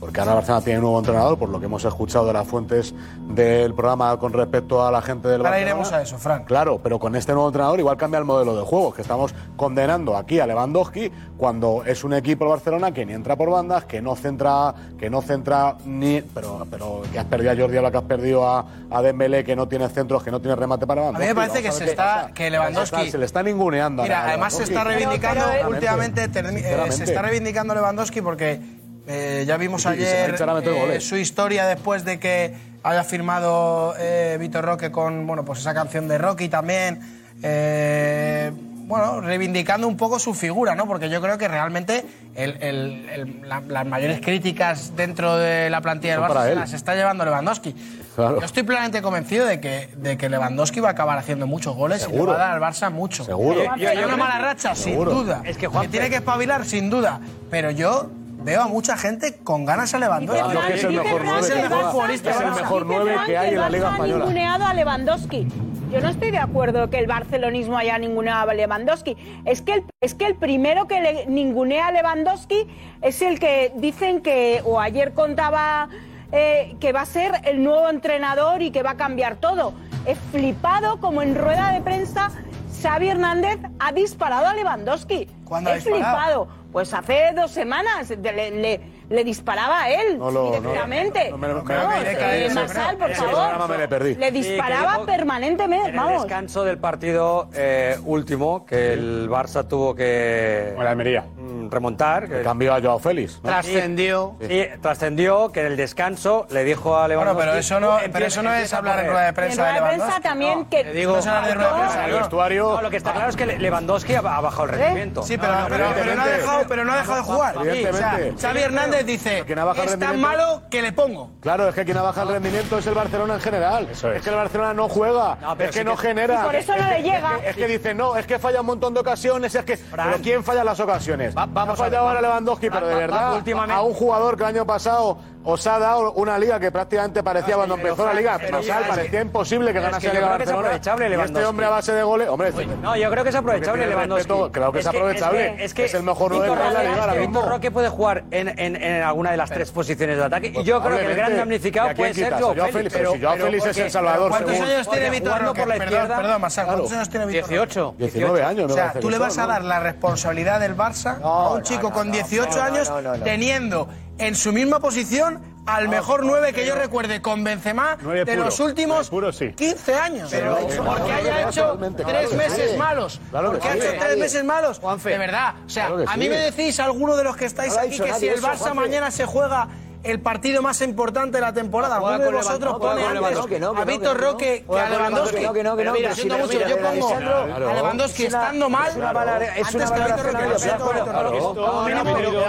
porque ahora Barcelona tiene un nuevo entrenador, por lo que hemos escuchado de las fuentes del programa con respecto a la gente del Ahora Barcelona. iremos a eso, Fran. Claro, pero con este nuevo entrenador igual cambia el modelo de juego, que estamos condenando aquí a Lewandowski cuando es un equipo el Barcelona que ni entra por bandas, que no centra, que no centra ni, pero, pero que has perdido a Jordi Alba, que has perdido a, a Dembélé, que no tiene centros, que no tiene remate para A Lewandowski. mí me parece que Vamos a se ver qué está pasa. que Lewandowski Se le está ninguneando. a Mira, además se está reivindicando últimamente, termi- eh, se Sinceramente. está reivindicando Lewandowski porque eh, ya vimos ayer eh, su historia después de que haya firmado eh, Vitor Roque con bueno pues esa canción de Rocky también. eh, bueno, reivindicando un poco su figura, ¿no? Porque yo creo que realmente el- el- el- la- las mayores críticas dentro de la plantilla del Barça se las está llevando Lewandowski. Claro. Yo estoy plenamente convencido de que, de que Lewandowski va a acabar haciendo muchos goles y le va a dar al Barça mucho. Seguro. Yo- yo- yo- una mala racha, Seguro. sin duda. Es que, que Juanfe- tiene que espabilar, sin duda. Pero yo veo a mucha gente con ganas a Lewandowski. Es el mejor nueve Es el que mejor juega. futbolista Es del el Barça. mejor Dice nueve Fran que hay el en la Liga Barça ha Española. ninguneado a Lewandowski. Yo no estoy de acuerdo que el barcelonismo haya ninguneado a Lewandowski. Es que el, es que el primero que le ningunea a Lewandowski es el que dicen que, o ayer contaba eh, que va a ser el nuevo entrenador y que va a cambiar todo. He flipado como en rueda de prensa Xavi Hernández ha disparado a Lewandowski. ¿Cuándo ha He disparado? flipado. Pues hace dos semanas de- le, le- le disparaba a él No lo- no- directamente. no me lo- Vamos, me- me- eh, me- Marsal, por ese favor. me le perdí. Le disparaba permanentemente, En el vamos. descanso del partido eh, último, que el Barça tuvo que Con la Almería. Remontar. que- Cambió a Joao Félix. ¿no? Trascendió. Sí, trascendió que en el descanso le dijo a Lewandowski... Bueno, pero eso no, "Empieza- pero eso no es hablar en correr". rueda de En prensa rueda de prensa también No, que... te digo- No es hablar de rueda de prensa, El vestuario. No, lo que está claro es que Le- Lewandowski ha, bajado el rendimiento. Sí, pero, pero- pero no ha dejado, pero no ha dejado de jugar. Evidentemente. O sea, Xavi Hernández dice, Quien ha bajado el es tan malo que le pongo. Claro, es que quien ha bajado el rendimiento es el Barcelona en general. Eso es. que el Barcelona no juega, es que sí no que- genera. Y por eso no le Es que- llega. Es que, es que dicen, no, es que falla un montón de ocasiones, es que. Pero ¿quién falla las ocasiones? Vamos ha a fallado ahora Lewandowski, pero de verdad, a un jugador que el año pasado os ha dado una liga que prácticamente parecía cuando pero empezó la liga. pero es que- parecía imposible que es ganase que la yo Liga creo que es Barcelona. aprovechable Y este hombre a base de goles. Hombre, No, yo creo que es aprovechable Lewandowski. respeto, claro que es aprovechable. Es que, Es el mejor nueve que en la liga ahora es que mismo. Víctor Roque puede jugar en, en, en alguna de las tres posiciones de ataque. y yo creo que el gran damnificado ¿Y a quién puede ser? Joao Félix. Félix, pero si Joao Félix es el salvador, ¿Cuántos años tiene jugando Roque? por la Perdón, izquierda- perdón, Masar, ¿cuántos años tiene Víctor Roque? 18. 19 años, O sea, tú que le vas a dar la responsabilidad del Barça a un chico con no, 18 no, no, años teniendo en su misma posición al mejor 9 que yo recuerde con Benzema de puro, los últimos puro, sí. 15 años. Pero- porque haya hecho tres meses malos. Porque ha hecho tres meses malos. De verdad. O sea, a mí me decís alguno de los que estáis aquí que si el Barça mañana se juega el partido más importante de la temporada. Alguno de vosotros pone antes a Víctor. Roque que a Lewandowski. Que no, que no, mira, siento mucho, yo pongo a Lewandowski estando mal antes que mala Víctor Roque.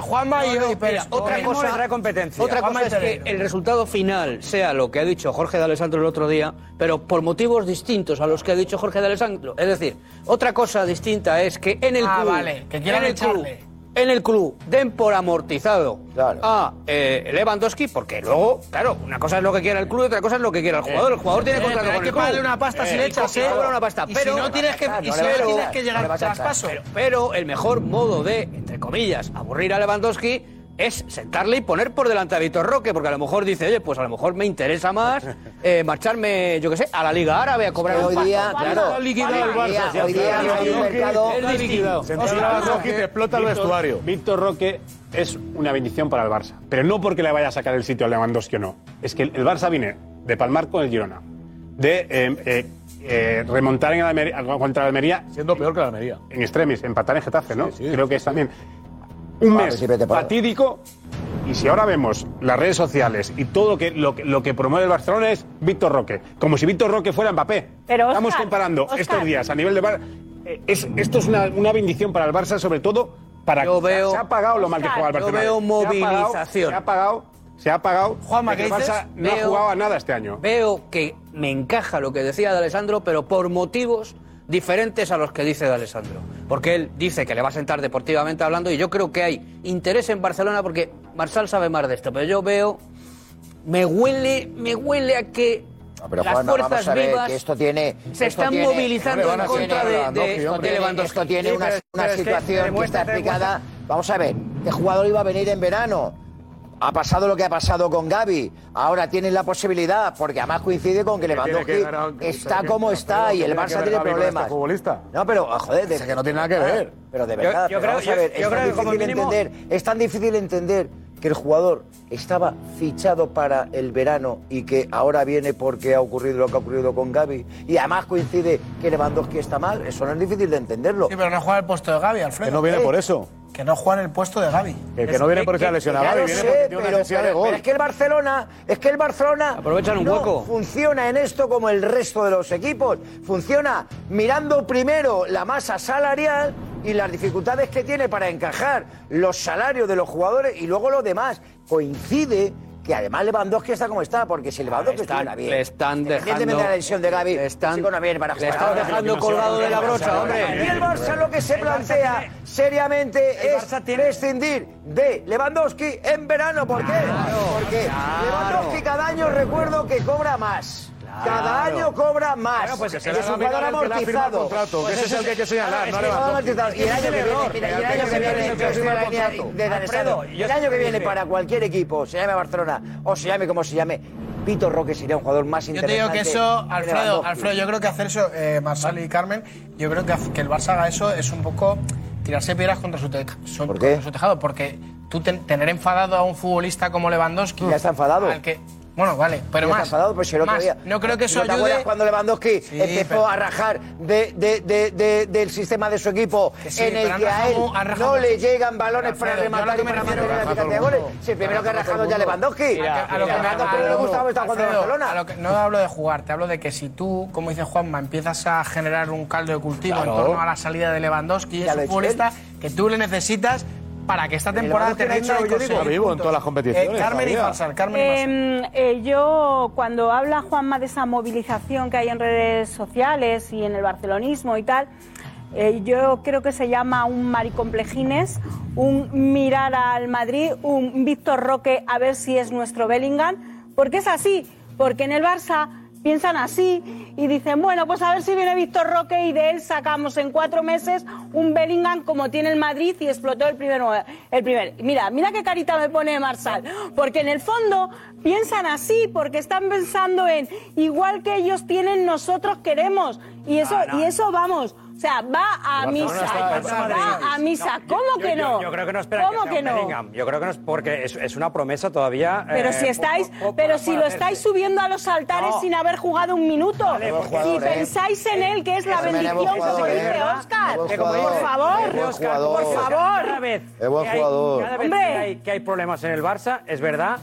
Juanma y Pérez. Otra cosa- trae competencia. Otra cosa es que el resultado final sea lo que ha dicho Jorge de Alessandro el otro día, pero por motivos distintos a los que ha dicho Jorge de Alessandro. Es decir, otra cosa distinta es que en el Ah, club, vale, que quieran en el club. En el club den por amortizado Claro. a eh, Lewandowski, porque luego, claro, una cosa es lo que quiera el club y otra cosa es lo que quiera el jugador. El jugador tiene Eh, contrato hay con que el club. pagarle una pasta si le echas, ¿eh? una pasta, Y pero si no tienes que, no y si no tienes que llegar va a echar. traspaso. Pero, pero el mejor modo de, entre comillas, aburrir a Lewandowski es sentarle y poner por delante a Vitor Roque, porque a lo mejor dice, oye, pues a lo mejor me interesa más [LAUGHS] eh, marcharme, yo qué sé, a la Liga Árabe a cobrar un hoy pasto. día, Claro, el hoy día- hoy día final no hay un Lewandowski mercado- es liquidado. Sentar a Lewandowski te explota el vestuario. Víctor Roque es una bendición para el Barça. Pero no porque le vaya a sacar el sitio a Lewandowski o no. Es que el, el Barça viene de palmar con el Girona. de eh, eh, eh, remontar en Almería- contra la Almería. Siendo peor que la Almería. En extremis, empatar en Getafe, ¿no? Creo que es también un Ah, mes fatídico. Y si ahora vemos las redes sociales y todo lo que, lo, que- lo que promueve el Barcelona es Víctor Roque, como si Víctor Roque fuera Mbappé. Pero, Estamos comparando estos días a nivel de Bar- eh, es, esto es una, una bendición para el Barça, sobre todo para Yo veo- se ha pagado lo mal que juega el yo Barcelona. veo ha pagado- movilización. Se ha pagado, se ha pagado. No ha Veo- jugado a nada este año. Veo que me encaja lo que decía de Alessandro, pero por motivos diferentes a los que dice de Alessandro. Porque él dice que le va a sentar deportivamente hablando y yo creo que hay interés en Barcelona porque Marsal sabe más de esto, pero yo veo, me huele, me huele a que Pero las Juanma, fuerzas vamos a ver, vivas que esto tiene, se esto están tiene- movilizando en contra de, de, esto de tiene-. Esto tiene Sí, una, que situación que demuestra- está explicada. Vamos a ver, ¿qué jugador iba a venir en verano? Ha pasado lo que ha pasado con Gaby. Ahora tienen la posibilidad, porque además coincide con que Lewandowski está como está ¿qué y el Barça tiene este problemas. futbolista? No, pero joder, de, Es que no tiene nada que ver. Pero de verdad, yo pero creo- vamos a yo- ver, yo es creo tan difícil entender, es tan difícil entender que el jugador estaba fichado para el verano y que ahora viene porque ha ocurrido lo que ha ocurrido con Gaby y además coincide que Lewandowski está mal, eso no es difícil de entenderlo. Sí, pero no juega el puesto de Gaby, Alfredo. Que no viene por eso. Que no juega en el puesto de Gaby. Que- que no viene por esa lesión a Ya Gavi, lo viene sé, porque tiene una pero, necesidad de gol. pero es que el Barcelona, es que el Barcelona Aprovechan un no hueco. funciona en esto como el resto de los equipos. Funciona mirando primero la masa salarial y las dificultades que tiene para encajar los salarios de los jugadores y luego los demás. Coincide que además Lewandowski está como está, porque si Lewandowski están- estuviera bien, le están dejando- de la lesión de Gaby, le están- viene para le están dejando colgado de la brocha, hombre. Y el Barça lo que se plantea seriamente es prescindir de Lewandowski en verano. ¿Por qué? Porque Lewandowski cada año recuerdo que cobra más. Cada año cobra más. Bueno, pues es un el jugador amortizado. ese es el que hay que señalar, Es no amortizado. Y el año que viene, y el año que viene, el de año que viene para cualquier equipo, se llame Barcelona o se llame como se llame, Pito Roque sería un jugador más Yo te interesante. digo que eso, Alfredo. Alfredo, yo creo que hacer eso, eh, Marsal y Carmen, yo creo que, que el Barça haga eso es un poco tirarse piedras contra su, te- su- ¿Por qué? contra su tejado, porque tú ten- tener enfadado a un futbolista como Lewandowski. Ya está enfadado. al que, bueno, vale, pero más. enfadado, pues el otro más. día- no creo que eso ¿No te acuerdas ayude. cuando Lewandowski Sí, empezó pero- a rajar de, de- de- de- del sistema de su equipo sí, en el que a él rajado- no le llegan balones para rematar y para mantener la eficacia de goles? Si el primero que ha rajado ya Lewandowski. A lo que no le gustaba estar jugando Barcelona. no hablo de jugar, te hablo de que si tú, como dice Juanma, empiezas a generar un caldo de cultivo en torno a la salida de Lewandowski, es un futbolista que tú le necesitas para que esta temporada Lewandowski te no ha hecho yo digo. vivo en todas las competiciones, Eh, Carmen y. Farsal, Carmen y Farsal. Eh, eh, yo, cuando habla Juanma de esa movilización que hay en redes sociales y en el barcelonismo y tal, eh, yo creo que se llama un maricomplejines, un mirar al Madrid, un Víctor Roque a ver si es nuestro Bellingham, porque es así, porque en el Barça piensan así y dicen, bueno, pues a ver si viene Víctor Roque y de él sacamos en cuatro meses un Bellingham como tiene el Madrid y explotó el primer. El primer. Mira, mira qué carita me pone Marsal, porque en el fondo piensan así, porque están pensando en igual que ellos tienen, nosotros queremos. Y eso, y eso vamos. O sea, va a misa. Está- Va a misa. ¿Cómo Yo- que no? Yo, creo que no espera ¿Cómo que, no? Bellingham. Yo creo que no es porque es, es una promesa todavía. Pero eh, si estáis, po- po- pero si lo hacerse. estáis subiendo a los altares No. sin haber jugado un minuto. Vale, si jugador, ¿eh? pensáis en él, que es la bendición que dice ¿eh? Oscar. Jugador. por favor, por favor. cada vez que hay problemas en el Barça, es verdad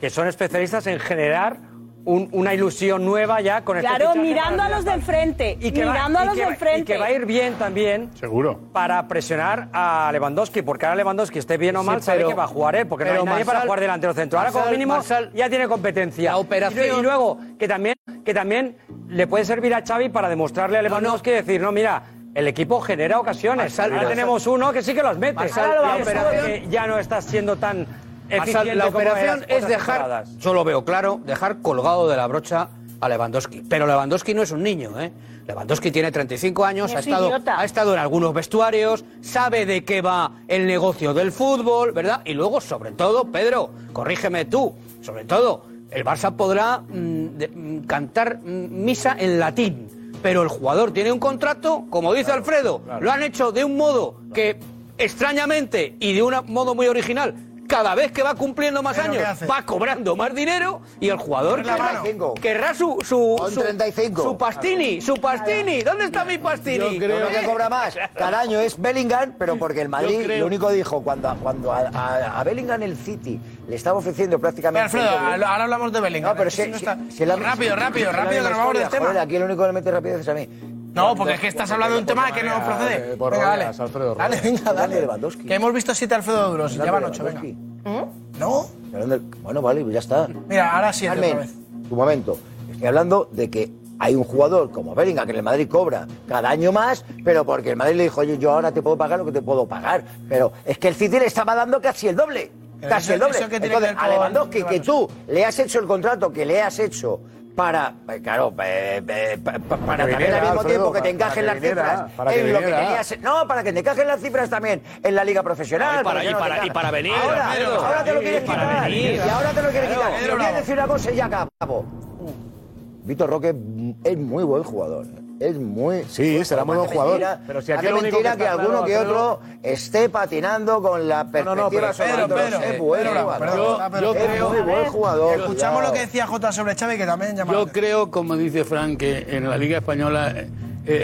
que son especialistas en generar un- una ilusión nueva ya con este Claro, fichaje mirando a los de enfrente. y que va- mirando a y los de va- enfrente. Y que va a ir bien también Seguro. para presionar a Lewandowski, porque ahora Lewandowski esté bien o Sí, mal, sabe pero- que va a jugar él, porque no hay nadie para jugar delantero centro. Ahora como mínimo Marsal- ya tiene competencia. La operación- Y, luego- y luego que también, que también le puede servir a Xavi para demostrarle a Lewandowski y decir, no, mira, el equipo genera ocasiones. Ahora tenemos uno que sí que los mete. La a operación- ya no estás siendo tan eficiente la operación es dejar, temporadas. yo lo veo claro, dejar colgado de la brocha a Lewandowski. Pero Lewandowski no es un niño, ¿eh? Lewandowski tiene 35 años, Es ha estado, idiota. ha estado en algunos vestuarios, sabe de qué va el negocio del fútbol, ¿verdad? Y luego, sobre todo, Pedro, corrígeme tú, sobre todo, el Barça podrá mm, de- mm, cantar mm, misa en latín, pero el jugador tiene un contrato, como dice Alfredo, lo han hecho de un modo que extrañamente y de un modo muy original cada vez que va cumpliendo más ¿Pero qué años, va cobrando más dinero y el jugador querrá, querrá su, su, Con su, 35. su pastini, su pastini. ¿Dónde está mi pastini? Uno que cobra más cada año es Bellingham, pero porque el Madrid Yo lo único dijo cuando, cuando a, a- a Bellingham el City le estaba ofreciendo prácticamente. Alfredo, ahora hablamos de Bellingham. No, pero si, no está- rápido, si- rápido, rápido, que nos vamos del historia, tema. Joder, aquí el único que le mete rapidez es a mí. No, porque es que estás hablando de un tema que no procede. por Venga, dale. Alfredo Dale, venga, dale. Lewandowski. Que hemos visto siete Alfredo Duros y ya van ocho, venga. Lewandowski. ¿No? Bueno, vale, pues ya está. Mira, ahora siete Carmen, otra vez. Un momento. Estoy hablando de que hay un jugador como Bellingham que en el Madrid cobra cada año más, pero porque el Madrid le dijo, oye, yo ahora te puedo pagar lo que te puedo pagar. Pero es que el City le estaba dando casi el doble. Pero Casi eso- el doble. Entonces, que a Lewandowski, que tú le has hecho el contrato que le has hecho para, eh, claro, eh, eh, pa- pa- para que también viniera, al mismo Alfredo, tiempo que te encajen para las que viniera, cifras para que en lo que viniera. tenías. No, para que te encajen las cifras también en la liga profesional. No, y para- y no te para- encajan. y para venir, Ahora, Pedro, ahora te lo quieres para quitar. venir. Y ahora te lo quieres quitar. Voy a decir una cosa y ya acabo. Víctor Roque es muy buen jugador. Es muy. Sí, será muy buen jugador. mentira- Pero si aquí parece lo único mentira que alguno claro, que otro esté patinando con la perspectiva no, pero sobre Pedro, otros. Pedro, es buen jugador. Yo- yo Pedro. creo- muy buen jugador. Escuchamos lo que decía Jota sobre Xavi, que también llama Yo creo, como dice Frank, que en la Liga Española eh,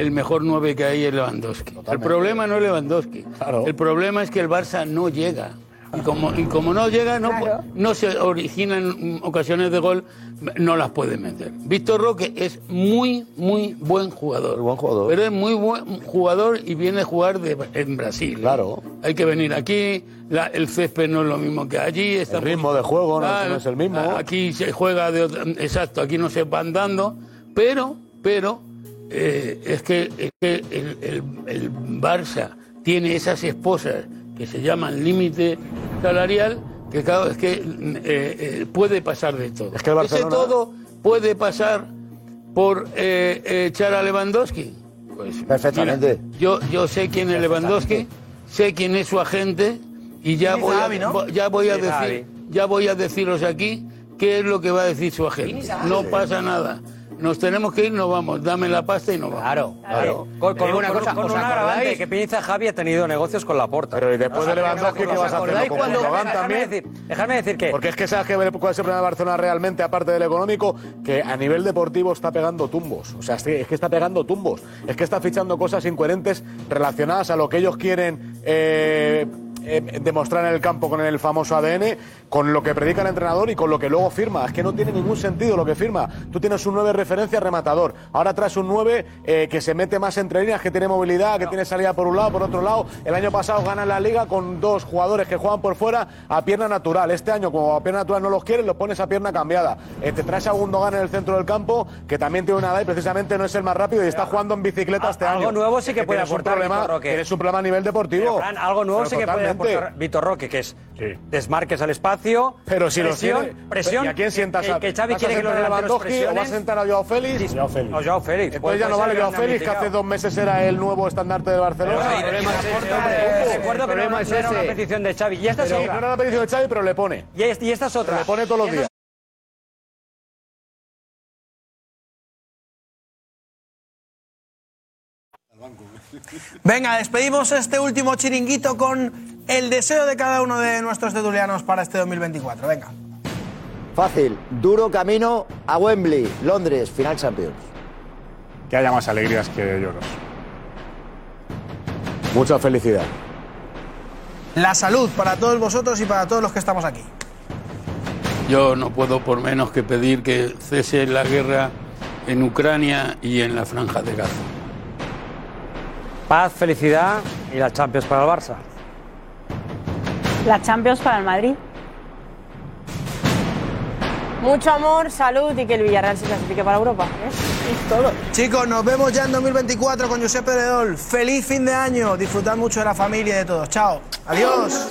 el mejor 9 que hay es Lewandowski. El problema no es Lewandowski. El problema es que el Barça no llega. Y como, y como no llega, no, no se originan ocasiones de gol, no las puede meter. Víctor Roque es muy, muy buen jugador. buen jugador. Pero es muy buen jugador y viene a jugar de- en Brasil. Claro. Hay que venir aquí, la- el césped no es lo mismo que allí. El ritmo de juego no- es el mismo. Aquí se juega de otra- exacto, aquí no se van dando, pero, pero eh, es que, es que el, el- el Barça tiene esas esposas que se llaman límite salarial, que claro, es que eh, eh, puede pasar de todo. Es que el Ese todo puede pasar por eh, eh, echar a Lewandowski. Pues, Perfectamente. mira, yo, yo sé quién es Lewandowski, sé quién es su agente y ya voy, ya voy a decir, Zahavi. ya voy a deciros aquí qué es lo que va a decir su agente. No pasa nada. Nos tenemos que ir, nos vamos. Dame la pasta y nos vamos. Claro, claro. Con, con una, una cosa, con ¿os un agravante que Piniza Javi ha tenido negocios con la porta. Pero y después de Lewandowski, ¿qué vas a hacer? Gundogan también. Decir, déjame decir que Porque es que sabes que cuál es el problema de Barcelona realmente, aparte del económico, que a nivel deportivo está pegando tumbos. O sea, es que es que está pegando tumbos. Es que está fichando cosas incoherentes relacionadas a lo que ellos quieren eh, eh, demostrar en el campo con el famoso ADN, con lo que predica el entrenador y con lo que luego firma. Es que no tiene ningún sentido lo que firma. Tú tienes un 9 referencia rematador. Ahora traes un 9 eh, que se mete más entre líneas, que tiene movilidad, que tiene salida por un lado, por otro lado. El año pasado gana la liga con dos jugadores que juegan por fuera a pierna natural. Este año, como a pierna natural no los quieres, los pones a pierna cambiada. Eh, te traes a Gundogan en el centro del campo, que también tiene una edad y precisamente no es el más rápido y está jugando en bicicleta este año. algo nuevo sí que puede un aportar problema, Víctor Roque. Tienes un problema a nivel deportivo. Fran, algo nuevo Pero sí que puede aportar Víctor Roque, que es desmarques al espacio, Pero si los presión, tiene- presión. ¿Y a quién sientas que, a que Xavi ¿Vas a quiere que los Lewandowski o vas a sentar a Joao Félix? Joao Félix. No, Joao Félix. Entonces ya no vale Joao Félix, que hace dos meses era el nuevo estandarte del Barcelona. Pero, el problema es ese, Recuerdo que no, no era una petición de Xavi. Y esta es Pero otra. no era la petición de Xavi, pero le pone. Y, es- y esta es otra. Le pone todos los días. Venga, despedimos este último chiringuito con el deseo de cada uno de nuestros tertulianos para este 2024. Venga. Fácil, duro camino a Wembley, Londres, final Champions. Que haya más alegrías que lloros. Mucha felicidad. La salud para todos vosotros y para todos los que estamos aquí. Yo no puedo por menos que pedir que cese la guerra en Ucrania y en la franja de Gaza. Paz, felicidad y la Champions para el Barça. La Champions para el Madrid. Mucho amor, salud y que el Villarreal se clasifique para Europa. ¿eh? Y todo. Chicos, nos vemos ya en 2024 con Josep Pedredol. Feliz fin de año. Disfrutad mucho de la familia y de todos. Chao. Adiós.